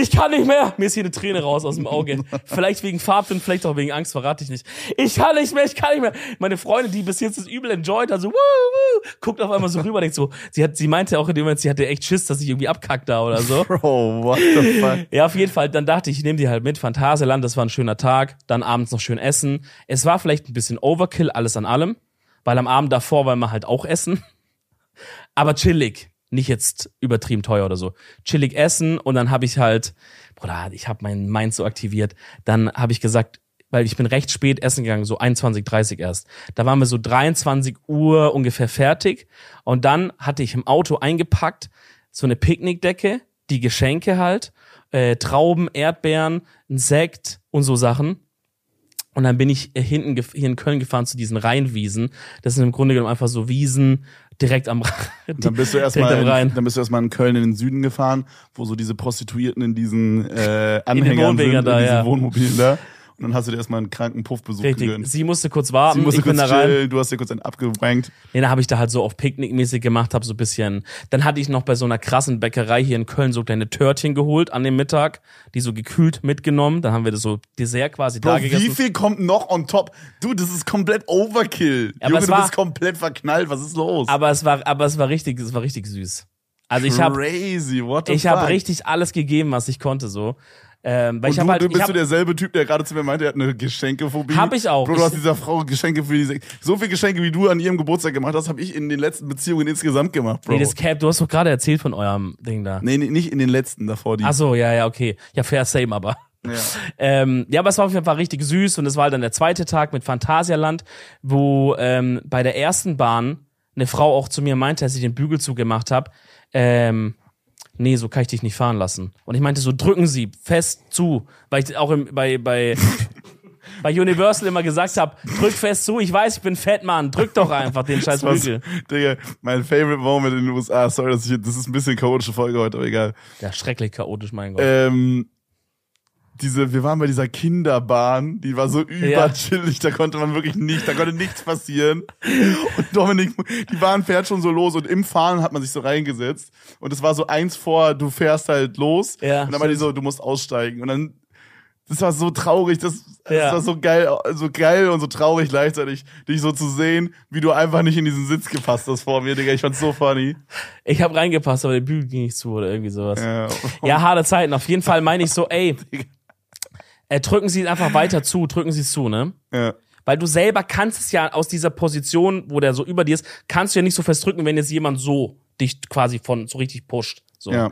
ich kann nicht mehr. Mir ist hier eine Träne raus aus dem Auge. vielleicht wegen Farbwind, vielleicht auch wegen Angst, verrate ich nicht. Ich kann nicht mehr, ich kann nicht mehr. Meine Freundin, die bis jetzt das übel enjoyed, also wuh, wuh, guckt auf einmal so rüber, denkt so, sie hat, sie meinte auch in dem Moment, sie hatte echt Schiss, dass ich irgendwie abkack da oder so. *laughs* Bro, what the fuck? Ja, auf jeden Fall. Dann dachte ich, ich nehme die halt mit. Phantasialand, das war ein schöner Tag. Dann abends noch schön essen. Es war vielleicht ein bisschen Overkill, alles an allem. Weil am Abend davor wollen wir halt auch essen. Aber chillig. Nicht jetzt übertrieben teuer oder so. Chillig essen und dann habe ich halt, Bruder, ich habe mein Mind so aktiviert. Dann habe ich gesagt, weil ich bin recht spät essen gegangen, so 21, 30 erst. Da waren wir so 23 Uhr ungefähr fertig. Und dann hatte ich im Auto eingepackt so eine Picknickdecke, die Geschenke halt, äh, Trauben, Erdbeeren, ein Sekt und so Sachen. Und dann bin ich äh, hinten hier in Köln gefahren zu diesen Rheinwiesen. Das sind im Grunde genommen einfach so Wiesen direkt am Dann bist du erstmal Rhein. in, dann bist du erstmal in Köln in den Süden gefahren, wo so diese Prostituierten in diesen äh, Anhängern sind, Wohnwegen da, in diesen ja. Wohnmobilen da. Und dann hast du dir erstmal einen kranken Puffbesuch Richtig. gegönnt. Sie musste kurz warten, Sie musste ich bin kurz da rein. chillen, du hast dir kurz einen abgewankt. Nee, dann habe ich da halt so auf Picknickmäßig gemacht, habe so ein bisschen. Dann hatte ich noch bei so einer krassen Bäckerei hier in Köln so kleine Törtchen geholt an dem Mittag, die so gekühlt mitgenommen. Dann haben wir das so Dessert quasi Bro, da wie gegessen. viel kommt noch on top? Du, das ist komplett Overkill. aber Junge, du war- bist komplett verknallt. Was ist los? Aber es war, aber es war richtig, es war richtig süß. Also ich habe, ich habe richtig alles gegeben, was ich konnte so. Ähm, weil Und ich du, halt, du ich bist hab, du derselbe Typ, der gerade zu mir meinte, er hat eine Geschenkephobie. Hab ich auch. Bro, du Ich- hast dieser Frau Geschenke für diese. So viel Geschenke, wie du an ihrem Geburtstag gemacht hast, habe ich in den letzten Beziehungen insgesamt gemacht, Bro. nee, das Cap, du hast doch gerade erzählt von eurem Ding da. nee, nee, nicht in den letzten davor. Die. Ach so, ja, ja, okay. Ja, fair, same, aber. Ja. *laughs* Ähm, ja, aber es war auf jeden Fall richtig süß und es war halt dann der zweite Tag mit Phantasialand, wo ähm, bei der ersten Bahn eine Frau auch zu mir meinte, als ich den Bügel zugemacht habe, ähm, nee, so kann ich dich nicht fahren lassen. Und ich meinte so, drücken Sie fest zu, weil ich auch im, bei, bei, *laughs* bei Universal immer gesagt habe, drück fest zu, ich weiß, ich bin fett, Mann, drück doch einfach den *laughs* scheiß Bügel. Digga, mein favorite Moment in den USA, sorry, dass ich, das ist ein bisschen chaotische Folge heute, aber egal. Ja, schrecklich chaotisch, mein Gott. Ähm, diese, wir waren bei dieser Kinderbahn, die war so Ja. überchillig, da konnte man wirklich nicht, da konnte nichts passieren. Und Dominik, die Bahn fährt schon so los und im Fahren hat man sich so reingesetzt und es war so eins vor, du fährst halt los Ja, und dann war die so, du musst aussteigen und dann, das war so traurig, das, das Ja. war so geil, so geil und so traurig gleichzeitig, dich so zu sehen, wie du einfach nicht in diesen Sitz gepasst hast vor mir, Digga, ich fand's so funny. Ich habe reingepasst, aber der Bügel ging nicht zu oder irgendwie sowas. Ja. Ja, harte Zeiten. Auf jeden Fall meine ich so, ey, *laughs* äh, drücken Sie es einfach weiter zu, drücken Sie es zu, ne? ja. Weil du selber kannst es ja aus dieser Position, wo der so über dir ist, kannst du ja nicht so fest drücken, wenn jetzt jemand so dich quasi von so richtig pusht. So. Ja.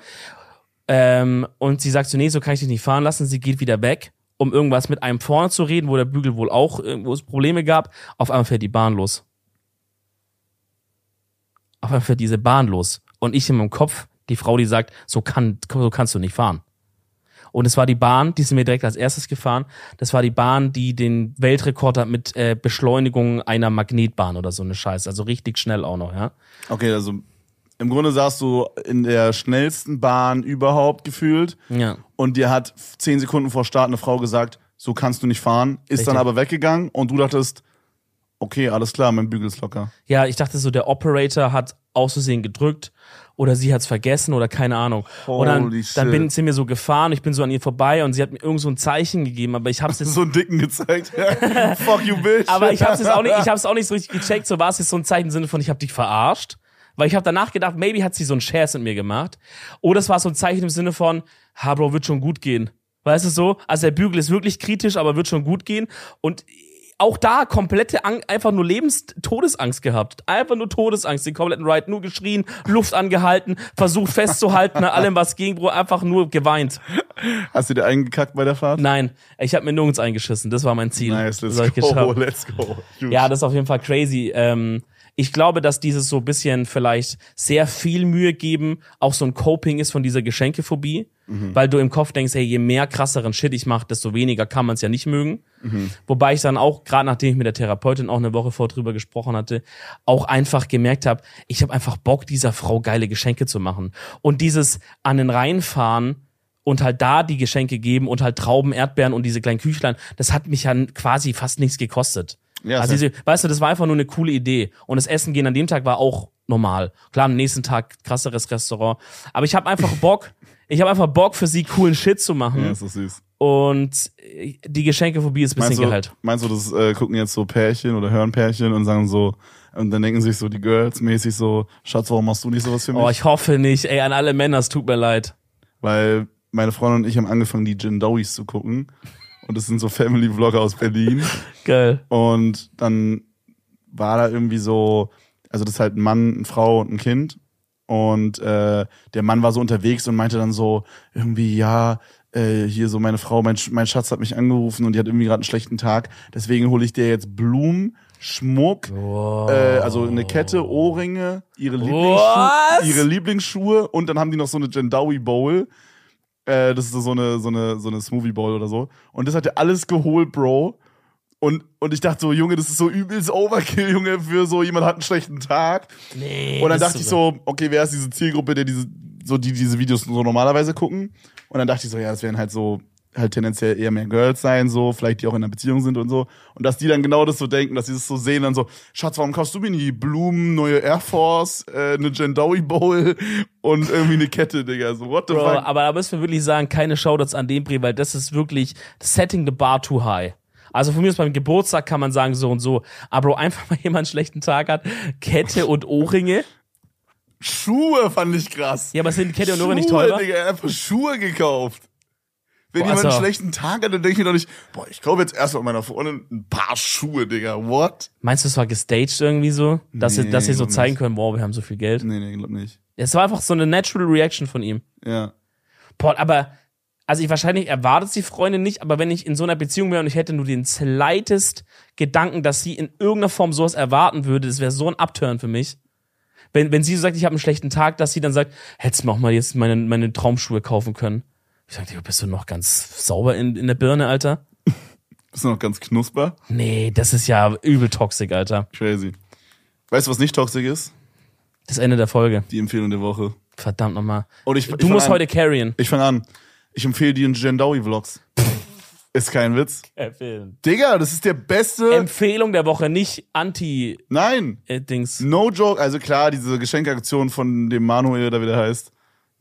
Ähm, und sie sagt so, nee, so kann ich dich nicht fahren lassen. Sie geht wieder weg, um irgendwas mit einem vorne zu reden, wo der Bügel wohl auch, wo es Probleme gab. Auf einmal fährt die Bahn los. Auf einmal fährt diese Bahn los. Und ich in meinem Kopf, die Frau, die sagt, so, kann, so kannst du nicht fahren. Und es war die Bahn, die sind wir direkt als erstes gefahren. Das war die Bahn, die den Weltrekord hat mit äh, Beschleunigung einer Magnetbahn oder so eine Scheiße. Also richtig schnell auch noch, ja. Okay, also im Grunde saßt du in der schnellsten Bahn überhaupt gefühlt Ja. und dir hat zehn Sekunden vor Start eine Frau gesagt, so kannst du nicht fahren, ist Richtig. dann aber weggegangen und du dachtest, okay, alles klar, mein Bügel ist locker. Ja, ich dachte so, der Operator hat aus Versehen gedrückt oder sie hat's vergessen oder keine Ahnung. und dann, Holy dann shit. bin sind wir so gefahren, ich bin so an ihr vorbei und sie hat mir irgend so ein Zeichen gegeben, aber ich hab's *laughs* jetzt So einen Dicken gezeigt. *laughs* Fuck you, bitch. aber ich hab's jetzt auch nicht, ich hab's auch nicht so richtig *laughs* gecheckt, so war es jetzt so ein Zeichen im Sinne von ich hab dich verarscht, weil ich habe danach gedacht, maybe hat sie so einen Scherz mit mir gemacht oder es war so ein Zeichen im Sinne von, ha Bro, wird schon gut gehen. Weißt du so? Also der Bügel ist wirklich kritisch, aber wird schon gut gehen und auch da komplette Ang einfach nur Lebens-Todesangst gehabt. Einfach nur Todesangst, den kompletten Ride, nur geschrien, Luft angehalten, versucht festzuhalten, an allem was ging, Bro, einfach nur geweint. Hast du dir eingekackt bei der Fahrt? Nein, ich habe mir nirgends eingeschissen, das war mein Ziel. Nice, let's go, let's go. Huge. Ja, das ist auf jeden Fall crazy. Ähm, ich glaube, dass dieses so ein bisschen vielleicht sehr viel Mühe geben auch so ein Coping ist von dieser Geschenkephobie, weil du im Kopf denkst, hey, je mehr krasseren Shit ich mache, desto weniger kann man es ja nicht mögen. Wobei ich dann auch, gerade nachdem ich mit der Therapeutin auch eine Woche vor drüber gesprochen hatte, auch einfach gemerkt habe, ich habe einfach Bock, dieser Frau geile Geschenke zu machen. Und dieses an den Rhein fahren und halt da die Geschenke geben und halt Trauben, Erdbeeren und diese kleinen Küchlein, das hat mich ja quasi fast nichts gekostet. Ja, also diese, weißt du, das war einfach nur eine coole Idee. Und das Essen gehen an dem Tag war auch normal. Klar, am nächsten Tag krasseres Restaurant. Aber ich habe einfach Bock, *laughs* ich habe einfach Bock für sie coolen Shit zu machen. Ja, ist das süß. Und äh, die Geschenkephobie ist ein bisschen Meinst du, geheilt. meinst du, das äh, gucken jetzt so Pärchen oder hören Pärchen und sagen so, und dann denken sich so die Girls mäßig so, Schatz, warum machst du nicht sowas für mich? Oh, ich hoffe nicht. Ey, an alle Männer, es tut mir leid. Weil meine Freundin und ich haben angefangen, die Jindowies zu gucken. Und das sind so Family-Vlogger aus Berlin. *laughs* Geil. Und dann war da irgendwie so, also das ist halt ein Mann, eine Frau und ein Kind. Und äh, der Mann war so unterwegs und meinte dann so, irgendwie, ja, äh, hier so meine Frau, mein, mein Schatz hat mich angerufen und die hat irgendwie gerade einen schlechten Tag. Deswegen hole ich dir jetzt Blumen, Schmuck, äh, also eine Kette, Ohrringe, ihre Lieblingsschuhe, Was? ihre Lieblingsschuhe und dann haben die noch so eine Jendawi Bowl. Äh, das ist so eine, so eine, so eine Smoothie Bowl oder so. Und das hat er alles geholt, Bro. Und, und ich dachte so, Junge, das ist so übelst Overkill, Junge, für so jemand hat einen schlechten Tag. Nee. Und dann dachte ich so, okay, wer ist diese Zielgruppe, der diese, so die diese Videos so normalerweise gucken? Und dann dachte ich so, ja, das werden halt so halt tendenziell eher mehr Girls sein, so, vielleicht die auch in einer Beziehung sind und so. Und dass die dann genau das so denken, dass sie das so sehen, dann so, Schatz, warum kaufst du mir nie Blumen, neue Air Force, äh, eine Jendawi Bowl und irgendwie eine Kette, Digga, so, what the Bro, fuck? aber da müssen wir wirklich sagen, keine Shoutouts an dem Brief, weil das ist wirklich setting the bar too high. Also von mir aus beim Geburtstag kann man sagen so und so. Aber Bro, einfach mal jemand einen schlechten Tag hat, Kette und Ohrringe. Schuhe fand ich krass. Ja, aber sind Kette und Ohrringe nicht teurer? Digga, einfach Schuhe gekauft. Wenn Boah, jemand also- einen schlechten Tag hat, dann denke ich mir doch nicht, boah, ich kaufe jetzt erstmal meiner Freundin ein paar Schuhe, Digga. What? Meinst du, es war gestaged irgendwie so? Dass, sie, Nee, dass sie so zeigen nicht. können, wow, wir haben so viel Geld? Nee, nee, glaub nicht. Es war einfach so eine natural Reaction von ihm. Ja. Boah, aber, also ich wahrscheinlich erwartet die Freundin nicht, aber wenn ich in so einer Beziehung wäre und ich hätte nur den slightest Gedanken, dass sie in irgendeiner Form sowas erwarten würde, das wäre so ein Upturn für mich. Wenn, wenn sie so sagt, ich habe einen schlechten Tag, dass sie dann sagt, hättest du mir auch mal jetzt meine, meine Traumschuhe kaufen können. Ich dir, bist du noch ganz sauber in, in der Birne, Alter? *laughs* Bist du noch ganz knusper? Nee, das ist ja übel toxisch, Alter. Crazy. Weißt du, was nicht toxisch ist? Das Ende der Folge. Die Empfehlung der Woche. Verdammt nochmal. Und ich, Du ich musst an. heute carryen. Ich fange an. Ich empfehle dir Jendawi-Vlogs. *laughs* ist kein Witz. Digga, das ist der beste. Empfehlung der Woche, nicht Anti-Dings. Nein. No joke. Also klar, diese Geschenkaktion von dem Manuel, der heißt.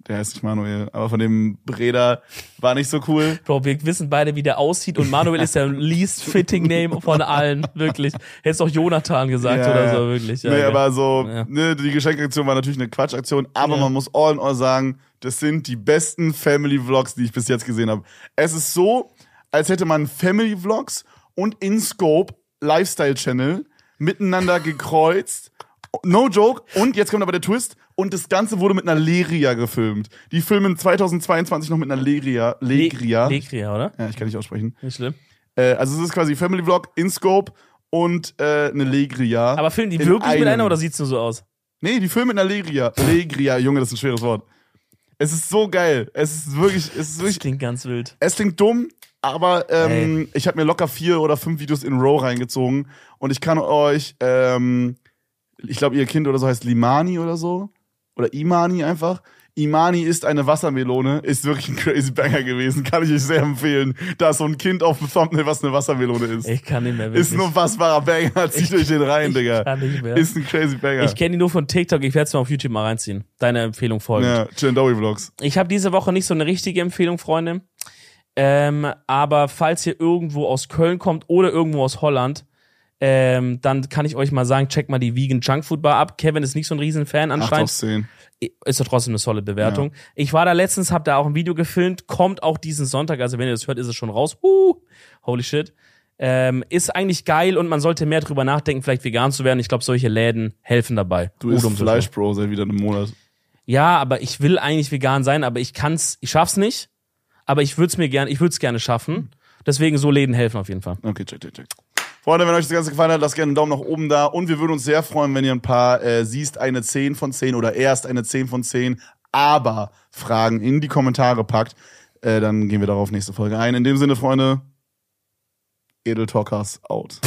Der heißt nicht Manuel, aber von dem Breda war nicht so cool. Bro, wir wissen beide, wie der aussieht und Manuel ist der least fitting Name von allen, wirklich. Hättest auch Jonathan gesagt Ja, oder ja. so, wirklich. Ja, nee, geil. aber so, Ja. ne, die Geschenkaktion war natürlich eine Quatschaktion, aber Ja. man muss all in all sagen, das sind die besten Family-Vlogs, die ich bis jetzt gesehen habe. Es ist so, als hätte man Family-Vlogs und InScope Lifestyle-Channel miteinander gekreuzt. No joke. Und jetzt kommt aber der Twist. Und das Ganze wurde mit einer Leria gefilmt. Die filmen 2022 noch mit einer Leria. Legria. Legria, oder? ja, ich kann nicht aussprechen. Nicht schlimm. Äh, also es ist quasi Family Vlog, InScope und äh, eine Legria. Aber filmen die In wirklich mit einem. einer oder sieht's nur so aus? Nee, die filmen mit einer Legria. Legria, Junge, das ist ein schweres Wort. Es ist so geil. Es ist wirklich, es ist Das wirklich, klingt ganz wild. es klingt dumm, aber ähm, ich habe mir locker vier oder fünf Videos in Row reingezogen und ich kann euch, ähm, ich glaube, ihr Kind oder so heißt Limani oder so. Oder Imani einfach. Imani ist eine Wassermelone, ist wirklich ein crazy Banger gewesen, kann ich euch sehr empfehlen. Da ist so ein Kind auf dem Thumbnail, was eine Wassermelone ist. Ich kann nicht mehr wirklich. Ist ein unfassbarer Banger, *laughs* zieht euch den rein, *laughs* ich Digga. kann nicht mehr. Ist ein crazy Banger. Ich kenne die nur von TikTok, ich werde es mal auf YouTube mal reinziehen. Deine Empfehlung folgt. ja, Jendowi Vlogs. Ich habe diese Woche nicht so eine richtige Empfehlung, Freunde. Ähm, aber falls ihr irgendwo aus Köln kommt oder irgendwo aus Holland, ähm, dann kann ich euch mal sagen, checkt mal die Vegan Junkfood Bar ab. Kevin ist nicht so ein Riesenfan 8 anscheinend. aus 10. Ist doch trotzdem eine solide Bewertung. Ich war da letztens, hab da auch ein Video gefilmt, kommt auch diesen Sonntag, also wenn ihr das hört, ist es schon raus. Uh, holy shit. Ähm, ist eigentlich geil und man sollte mehr drüber nachdenken, vielleicht vegan zu werden. Ich glaube, solche Läden helfen dabei. Du isst so Fleisch, Bro, seit wieder einem Monat. ja, aber ich will eigentlich vegan sein, aber ich kann's, ich schaff's nicht. Aber ich würde es mir gerne, ich würde es gerne schaffen. Deswegen so Läden helfen auf jeden Fall. Okay, check, check, check. Freunde, wenn euch das Ganze gefallen hat, lasst gerne einen Daumen nach oben da. Und wir würden uns sehr freuen, wenn ihr ein paar äh, siehst, eine 10 von 10 oder erst eine 10 von 10, aber Fragen in die Kommentare packt. Äh, dann gehen wir darauf nächste Folge ein. In dem Sinne, Freunde, Edel Talkers out.